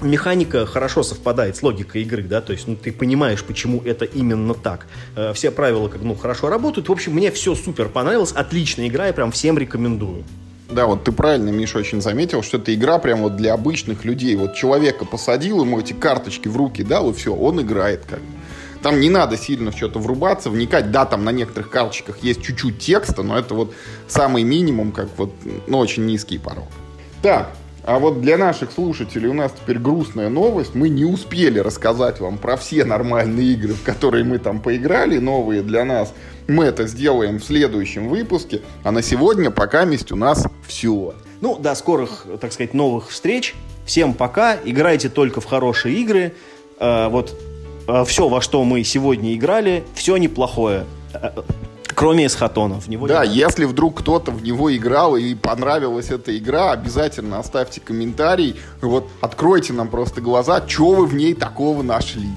механика хорошо совпадает с логикой игры, да, то есть ну, ты понимаешь, почему это именно так. Э, все правила как ну, хорошо работают. В общем, мне все супер понравилось, отличная игра, я прям всем рекомендую. Да, вот ты правильно, Миша, очень заметил, что это игра прям вот для обычных людей. Вот человека посадил, ему эти карточки в руки дал, и все, он играет как Там не надо сильно в что-то врубаться, вникать. Да, там на некоторых карточках есть чуть-чуть текста, но это вот самый минимум, как вот, ну, очень низкий порог. Так, А вот для наших слушателей у нас теперь грустная новость. Мы не успели рассказать вам про все нормальные игры, в которые мы там поиграли, новые для нас. Мы это сделаем в следующем выпуске. А на сегодня пока месть у нас все. Ну, до скорых, так сказать, новых встреч. Всем пока. Играйте только в хорошие игры. Э, вот э, все, во что мы сегодня играли, все неплохое. Кроме эсхатонов. него да, если вдруг кто-то в него играл и понравилась эта игра, обязательно оставьте комментарий. Вот откройте нам просто глаза, что вы в ней такого нашли.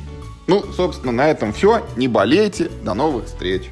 Ну, собственно, на этом все. Не болейте. До новых встреч.